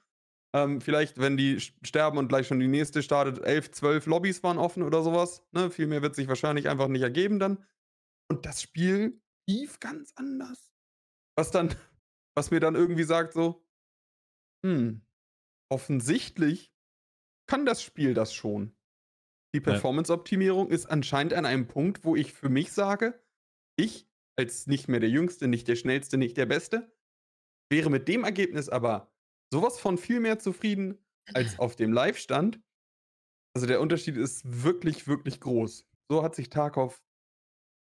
Ähm, vielleicht, wenn die sterben und gleich schon die nächste startet, 11, 12 Lobbys waren offen oder sowas. Ne? Viel mehr wird sich wahrscheinlich einfach nicht ergeben dann. Und das Spiel lief ganz anders. Was dann, [laughs] was mir dann irgendwie sagt so, hm, offensichtlich kann das Spiel das schon. Die. Performance-Optimierung ist anscheinend an einem Punkt, wo ich für mich sage, ich als nicht mehr der Jüngste, nicht der Schnellste, nicht der Beste, wäre mit dem Ergebnis aber sowas von viel mehr zufrieden als auf dem Live-Stand. Also der Unterschied ist wirklich, wirklich groß. So hat sich Tarkov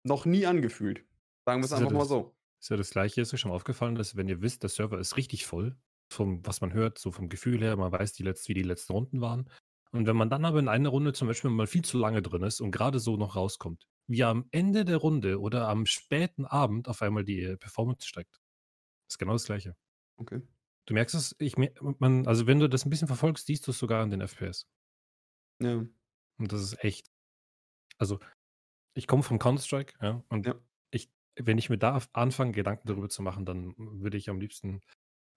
noch nie angefühlt. Sagen wir es Das ist ja einfach mal das- so. Ist ja das Gleiche, ist euch schon mal aufgefallen, dass wenn ihr wisst, der Server ist richtig voll, vom, was man hört, so vom Gefühl her, man weiß, die letzt, wie die letzten Runden waren. Und wenn man dann aber in einer Runde zum Beispiel mal viel zu lange drin ist und gerade so noch rauskommt, wie am Ende der Runde oder am späten Abend auf einmal die äh, Performance steigt. ist genau das Gleiche. Okay. Du merkst es, ich, man, also wenn du das ein bisschen verfolgst, siehst du es sogar an den FPS. Ja. Und das ist echt. Also, ich komme vom Counter-Strike, ja, und Ja. Wenn ich mir da anfange, Gedanken darüber zu machen, dann würde ich am liebsten,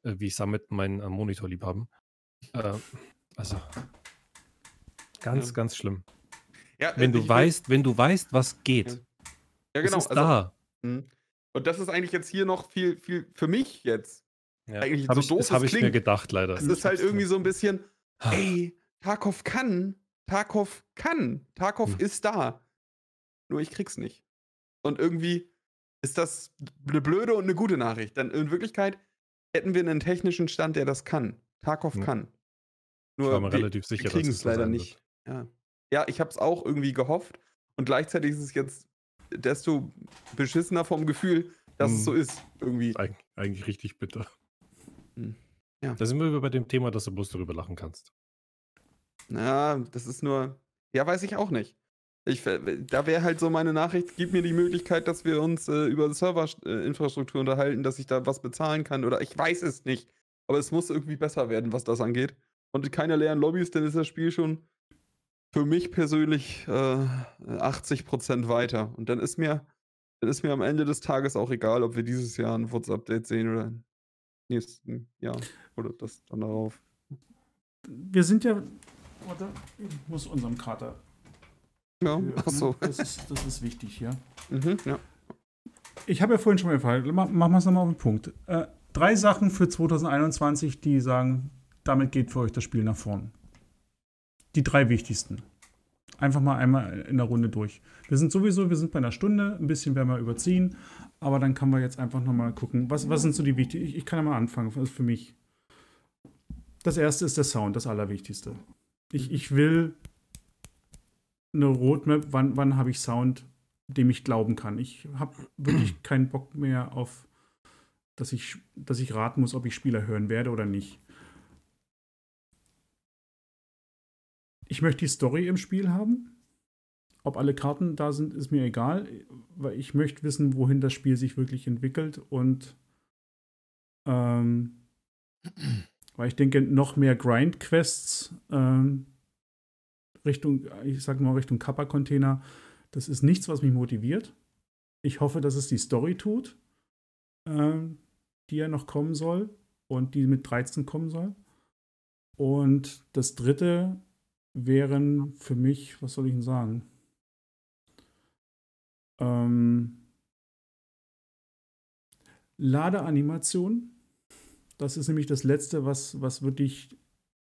äh, wie Summit, meinen äh, Monitor lieb haben. Äh, also, ganz, Ja. ganz schlimm. Ja, Wenn äh, du ich will- weißt, wenn du weißt, was geht, Ja, genau. es ist also, da. Mhm. Und das ist eigentlich jetzt hier noch viel, viel für mich jetzt. Ja. eigentlich Hab so ich, doof das habe ich mir gedacht, leider. Es ist halt irgendwie so ein bisschen, Ah. ey, Tarkov kann, Tarkov kann, Tarkov Hm. ist da. Nur ich krieg's nicht. Und irgendwie ist das eine blöde und eine gute Nachricht. Denn in Wirklichkeit hätten wir einen technischen Stand, der das kann. Tarkov Ja. kann. ich war mir wir- relativ sicher, wir kriegen dass es leider nicht. Ja, ja ich habe es auch irgendwie gehofft. Und gleichzeitig ist es jetzt desto beschissener vom Gefühl, dass es Mhm. so ist. Irgendwie. Eig eigentlich richtig bitter. Hm. Ja. Da sind wir bei dem Thema, dass du bloß darüber lachen kannst. Ja, das ist nur. Ja, weiß ich auch nicht. Ich, da wäre halt so meine Nachricht, gib mir die Möglichkeit, dass wir uns äh, über Serverinfrastruktur unterhalten, dass ich da was bezahlen kann. Oder ich weiß es nicht. Aber es muss irgendwie besser werden, was das angeht. Und keine leeren Lobbys, dann ist das Spiel schon für mich persönlich äh, 80% weiter. Und dann ist mir, dann ist mir am Ende des Tages auch egal, ob wir dieses Jahr ein WhatsApp-Update sehen oder nächsten Jahr oder das dann darauf. Wir sind ja. Warte, ich muss unserem Kater. Ja, hören. achso. Das ist, das ist wichtig hier. Mhm, ja. Ich habe ja vorhin schon mal gefragt, Ma- machen wir es nochmal auf den Punkt. Äh, drei Sachen für 2021, die sagen, damit geht für euch das Spiel nach vorn. Die drei wichtigsten. Einfach mal einmal in der Runde durch. Wir sind sowieso, wir sind bei einer Stunde, ein bisschen werden wir überziehen, aber dann kann man jetzt einfach nochmal gucken, was, was sind so die wichtigsten. Ich, ich kann ja mal anfangen, das ist für mich. Das erste ist der Sound, das Allerwichtigste. Ich, ich will eine Roadmap, wann, wann habe ich Sound, dem ich glauben kann. Ich habe wirklich [clears throat] keinen Bock mehr auf, dass ich, dass ich raten muss, ob ich Spieler hören werde oder nicht. Ich möchte die Story im Spiel haben. Ob alle Karten da sind, ist mir egal, weil ich möchte wissen, wohin das Spiel sich wirklich entwickelt und ähm, [clears throat] weil ich denke, noch mehr Grind-Quests ähm, Richtung, ich sag mal Richtung Kappa-Container, das ist nichts, was mich motiviert. Ich hoffe, dass es die Story tut, ähm, die ja noch kommen soll und die mit 13 kommen soll. Und das dritte wären für mich, was soll ich denn sagen? Ähm, Ladeanimation. Das ist nämlich das Letzte, was, was wirklich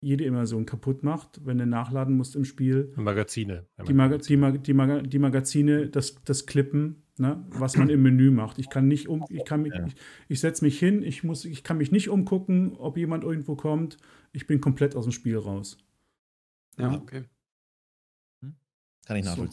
jede Immersion kaputt macht, wenn du nachladen musst im Spiel. Magazine. Die, Maga die, Mag die, Maga die Magazine, das, das Klippen, ne, was man im Menü macht. Ich kann nicht um, ich kann mich, Ja. ich, ich setze mich hin, ich muss, ich kann mich nicht umgucken, ob jemand irgendwo kommt. Ich bin komplett aus dem Spiel raus. Ja, Ja. okay. Kann ich So.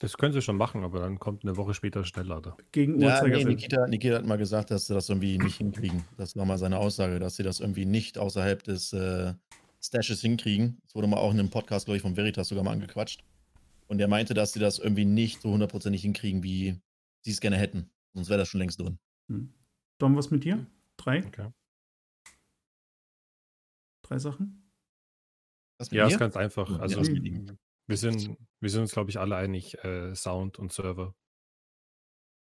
Das können sie schon machen, aber dann kommt eine Woche später Schnelllader. Gegen Ja, nee, Uhrzeigersinn. Nikita, Nikita hat mal gesagt, dass sie das irgendwie nicht hinkriegen. Das war mal seine Aussage, dass sie das irgendwie nicht außerhalb des äh, Stashes hinkriegen. Das wurde mal auch in einem Podcast, glaube ich, von Veritas sogar mal angequatscht. Und er meinte, dass sie das irgendwie nicht so hundertprozentig hinkriegen, wie sie es gerne hätten. Sonst wäre das schon längst drin. Hm. Dom, was mit dir? Drei? Okay. Drei Sachen? Was mit Ja, mir? ist ganz einfach. Ja, Also ihm. Wir sind, wir sind uns, glaube ich, alle einig, äh, Sound und Server.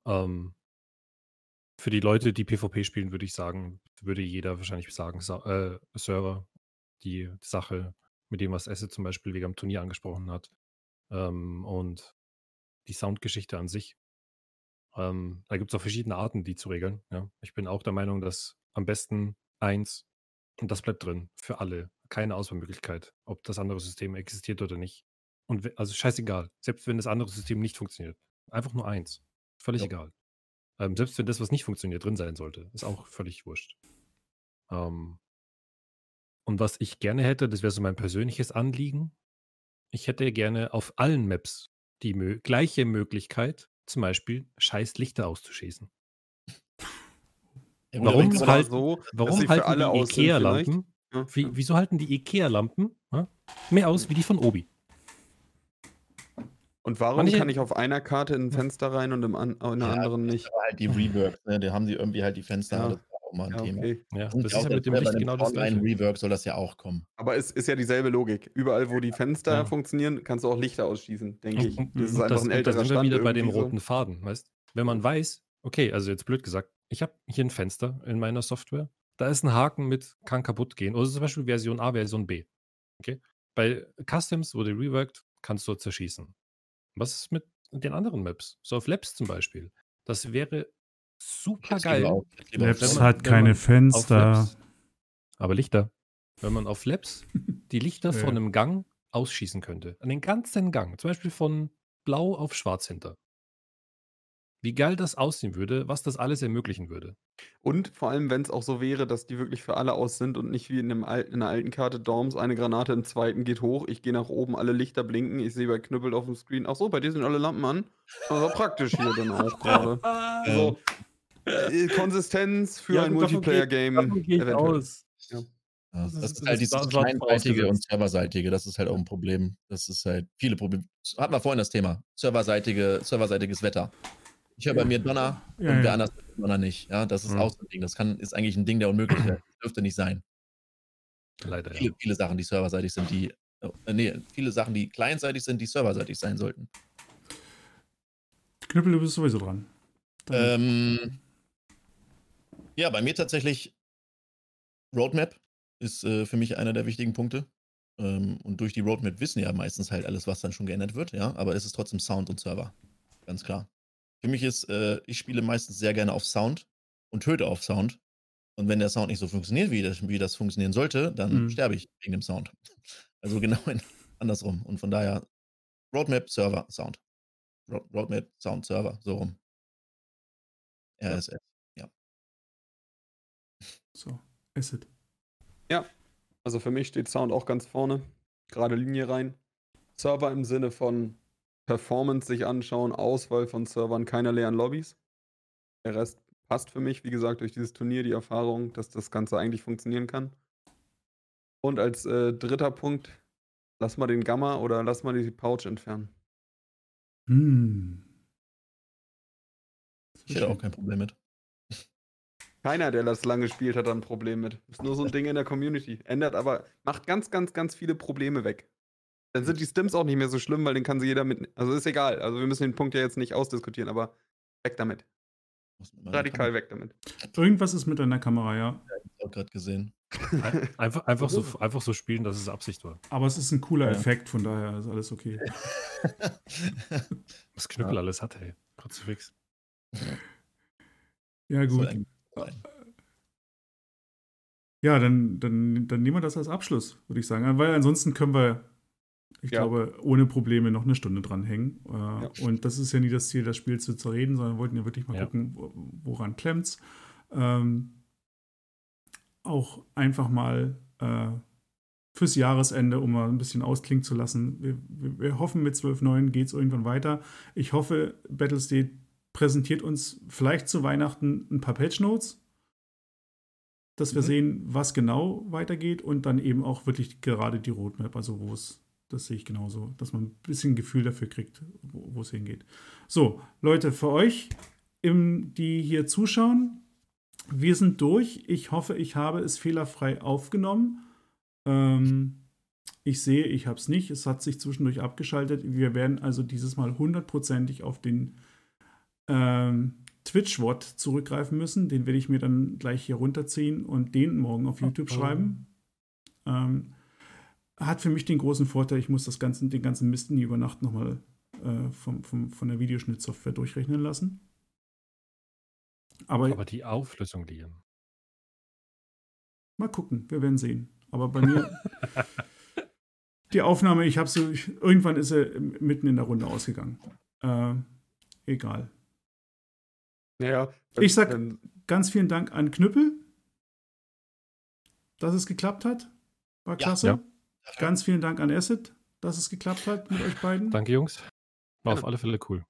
Ähm, für die Leute, die PvP spielen, würde ich sagen, würde jeder wahrscheinlich sagen, Sa äh, Server, die Sache mit dem, was Esse zum Beispiel wegen am Turnier angesprochen hat. Ähm, und die Soundgeschichte an sich. Ähm, da gibt es auch verschiedene Arten, die zu regeln. Ja. Ich bin auch der Meinung, dass am besten eins und das bleibt drin für alle. Keine Auswahlmöglichkeit, ob das andere System existiert oder nicht. Und also scheißegal, selbst wenn das andere System nicht funktioniert. Einfach nur eins. Völlig Ja. egal. Ähm, selbst wenn das, was nicht funktioniert, drin sein sollte, ist auch völlig wurscht. Ähm, und was ich gerne hätte, das wäre so mein persönliches Anliegen. Ich hätte gerne auf allen Maps die mö gleiche Möglichkeit, zum Beispiel scheiß Lichter auszuschießen. Warum aber ich- Aber halt- so, Warum halten die. Ikea-Lampen, Ja, wie, ja. wieso halten die Ikea-Lampen ja, mehr aus wie die von Obi? Und warum Manche- kann ich auf einer Karte in ein Fenster rein und im an, in der Ja, anderen nicht? aber halt die Reworks, ne? Da haben sie irgendwie halt die Fenster, Ja. das war auch mal ein Ja, Thema. okay. Ja, das auch ist ja mit dem bei Licht einem genau das gleiche. Rework soll das ja auch kommen. Aber es ist ja dieselbe Logik. Überall, wo die Fenster Ja. funktionieren, kannst du auch Lichter ausschießen, denke ich. Das ist einfach das, ein älterer sind wir Stand wieder bei dem so. roten Faden, weißt Wenn man weiß, okay, also jetzt blöd gesagt, ich habe hier ein Fenster in meiner Software, da ist ein Haken mit kann kaputt gehen. Oder zum Beispiel Version A, Version B. Okay? Bei Customs wurde reworked, kannst du zerschießen. Was ist mit den anderen Maps? So auf Labs zum Beispiel. Das wäre super geil. Labs man- hat keine Fenster. Labs. Aber Lichter. Wenn man auf Labs [laughs] die Lichter Ja. von einem Gang ausschießen könnte. An den ganzen Gang. Zum Beispiel von blau auf schwarz hinter. Wie geil das aussehen würde, was das alles ermöglichen würde. Und vor allem, wenn es auch so wäre, dass die wirklich für alle aus sind und nicht wie in, einem Al in einer alten Karte Dorms, eine Granate im zweiten geht hoch, ich gehe nach oben, alle Lichter blinken, ich sehe bei Knüppel auf dem Screen, ach so, bei dir sind alle Lampen an. Also praktisch hier dann auch gerade. [laughs] So, äh, Konsistenz für Ja, ein Multiplayer-Game. Aus. Ja, Das das, ist- ist halt dieses kleinseitige und serverseitige, das ist halt auch ein Problem. Das ist halt viele Probleme. Hatten wir vorhin das Thema. Serverseitige, serverseitiges Wetter. Ich höre bei mir Donner Ja, und wer ja. anders hört Donner nicht. Ja, das ist Mhm. auch so ein Ding. Das kann, ist eigentlich ein Ding der Unmöglichkeit. Das dürfte nicht sein. Leider, viele, ja. viele Sachen, die serverseitig sind, die. Äh, nee, viele Sachen, die clientseitig sind, die serverseitig sein sollten. Knüppel, du bist sowieso dran. Ähm, ja, bei mir tatsächlich Roadmap ist äh, für mich einer der wichtigen Punkte. Ähm, und durch die Roadmap wissen ja meistens halt alles, was dann schon geändert wird, ja, aber es ist trotzdem Sound und Server. Ganz klar. Für mich ist, äh, ich spiele meistens sehr gerne auf Sound und töte auf Sound. Und wenn der Sound nicht so funktioniert, wie das, wie das funktionieren sollte, dann Mhm. sterbe ich wegen dem Sound. [laughs] Also genau in, andersrum. Und von daher Roadmap, Server, Sound. Road, Roadmap, Sound, Server, so rum. RSS. So, Acid. Also für mich steht Sound auch ganz vorne. Gerade Linie rein. Server im Sinne von Performance sich anschauen, Auswahl von Servern, keine leeren Lobbys. Der Rest passt für mich, wie gesagt, durch dieses Turnier die Erfahrung, dass das Ganze eigentlich funktionieren kann. Und als äh, dritter Punkt, lass mal den Gamma oder lass mal die Pouch entfernen. Hm. Ich hätte auch kein Problem mit. Keiner, der das lange spielt, hat da ein Problem mit. Ist nur so ein Ding in der Community. Ändert aber, macht ganz, ganz, ganz viele Probleme weg. Dann sind die Stims auch nicht mehr so schlimm, weil den kann sie jeder mit. Also ist egal. Also wir müssen den Punkt ja jetzt nicht ausdiskutieren, aber weg damit. Radikal weg damit. Irgendwas ist mit deiner Kamera, ja. Kamera auch gerade gesehen. Ein- Einfach, einfach, so, einfach so spielen, dass es Absicht war. Aber es ist ein cooler Ja. Effekt, von daher ist alles okay. [laughs] Was Knüppel alles hat, hey. Kruzifix. Ja, Soll gut. eigentlich sein. Ja, dann, dann, dann nehmen wir das als Abschluss, würde ich sagen. Weil ansonsten können wir, ich Ja. glaube, ohne Probleme noch eine Stunde dranhängen. Äh, Und das ist ja nie das Ziel, das Spiel zu zerreden, sondern wir wollten ja wirklich mal Ja. gucken, wo- woran klemmt's. Ähm, auch einfach mal äh, fürs Jahresende, um mal ein bisschen ausklingen zu lassen. Wir, wir, wir hoffen, mit 12.9 geht es irgendwann weiter. Ich hoffe, Battlestate präsentiert uns vielleicht zu Weihnachten ein paar Patch Notes, dass wir Mhm. sehen, was genau weitergeht und dann eben auch wirklich gerade die Roadmap, also wo es, das sehe ich genauso, dass man ein bisschen Gefühl dafür kriegt, wo es hingeht. So, Leute, für euch, im, die hier zuschauen, wir sind durch. Ich hoffe, ich habe es fehlerfrei aufgenommen. Ähm, ich sehe, ich habe es nicht. Es hat sich zwischendurch abgeschaltet. Wir werden also dieses Mal hundertprozentig auf den ähm, Twitch-Wort zurückgreifen müssen. Den werde ich mir dann gleich hier runterziehen und den morgen auf YouTube Oh. schreiben. Ähm, hat für mich den großen Vorteil, ich muss das ganze, den ganzen Mist nie über Nacht nochmal äh, vom, vom, von der Videoschnittsoftware durchrechnen lassen. Aber, Aber die Auflösung liegen. mal gucken, wir werden sehen. Aber bei mir, [laughs] die Aufnahme, ich habe so, ich, irgendwann ist er mitten in der Runde ausgegangen. Äh, egal. Naja. Ich sag- dann- Ganz vielen Dank an Knüppel, dass es geklappt hat. War Ja. klasse. Ja. Ganz vielen Dank an Acid, dass es geklappt hat mit euch beiden. Danke, Jungs. War auf alle Fälle cool.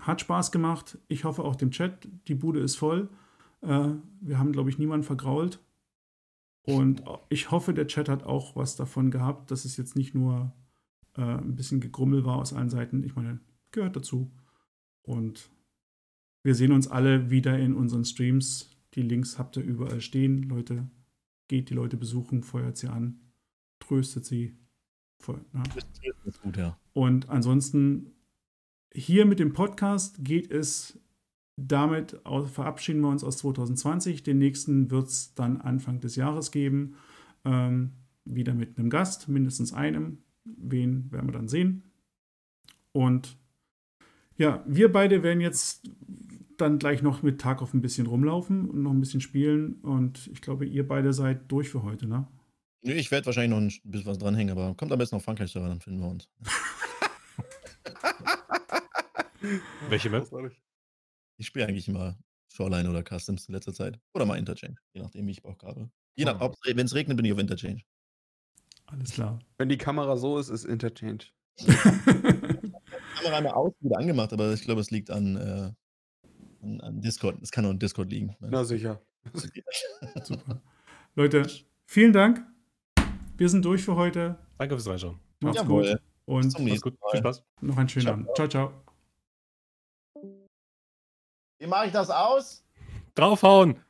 Hat Spaß gemacht. Ich hoffe auch dem Chat. Die Bude ist voll. Äh, wir haben, glaube ich, niemanden vergrault. Und ich hoffe, der Chat hat auch was davon gehabt, dass es jetzt nicht nur äh, ein bisschen Gegrummel war aus allen Seiten. Ich meine, gehört dazu. Und wir sehen uns alle wieder in unseren Streams. Die Links habt ihr überall stehen. Leute, geht die Leute besuchen, feuert sie an, tröstet sie. Voll, ne? Das ist gut, ja. Und ansonsten hier mit dem Podcast geht es damit, verabschieden wir uns aus 2020. Den nächsten wird es dann Anfang des Jahres geben. Ähm, wieder mit einem Gast, mindestens einem. Wen werden wir dann sehen. Und ja, wir beide werden jetzt dann gleich noch mit Tarkov ein bisschen rumlaufen und noch ein bisschen spielen. Und ich glaube, ihr beide seid durch für heute, ne? Nö, Ich werde wahrscheinlich noch ein bisschen was dranhängen, aber kommt am besten auf Frankreich-Server, dann finden wir uns. [laughs] Welche Map? Ich spiele eigentlich immer Shoreline oder Customs in letzter Zeit. Oder mal Interchange, je nachdem, wie ich Bock habe. Je nach, Ah. wenn es regnet, bin ich auf Interchange. Alles klar. Wenn die Kamera so ist, ist Interchange. [laughs] Kamera einmal aus, wieder angemacht, aber ich glaube, es liegt an, äh, an, an Discord. Es kann auch an Discord liegen. Na sicher. [laughs] Super. Leute, vielen Dank. Wir sind durch für heute. Danke fürs Reinschauen. Macht's Jawohl. gut. Und nächsten gut. Viel Spaß. noch einen schönen Ciao. Abend. Ciao, ciao. Wie mache ich das aus? Draufhauen!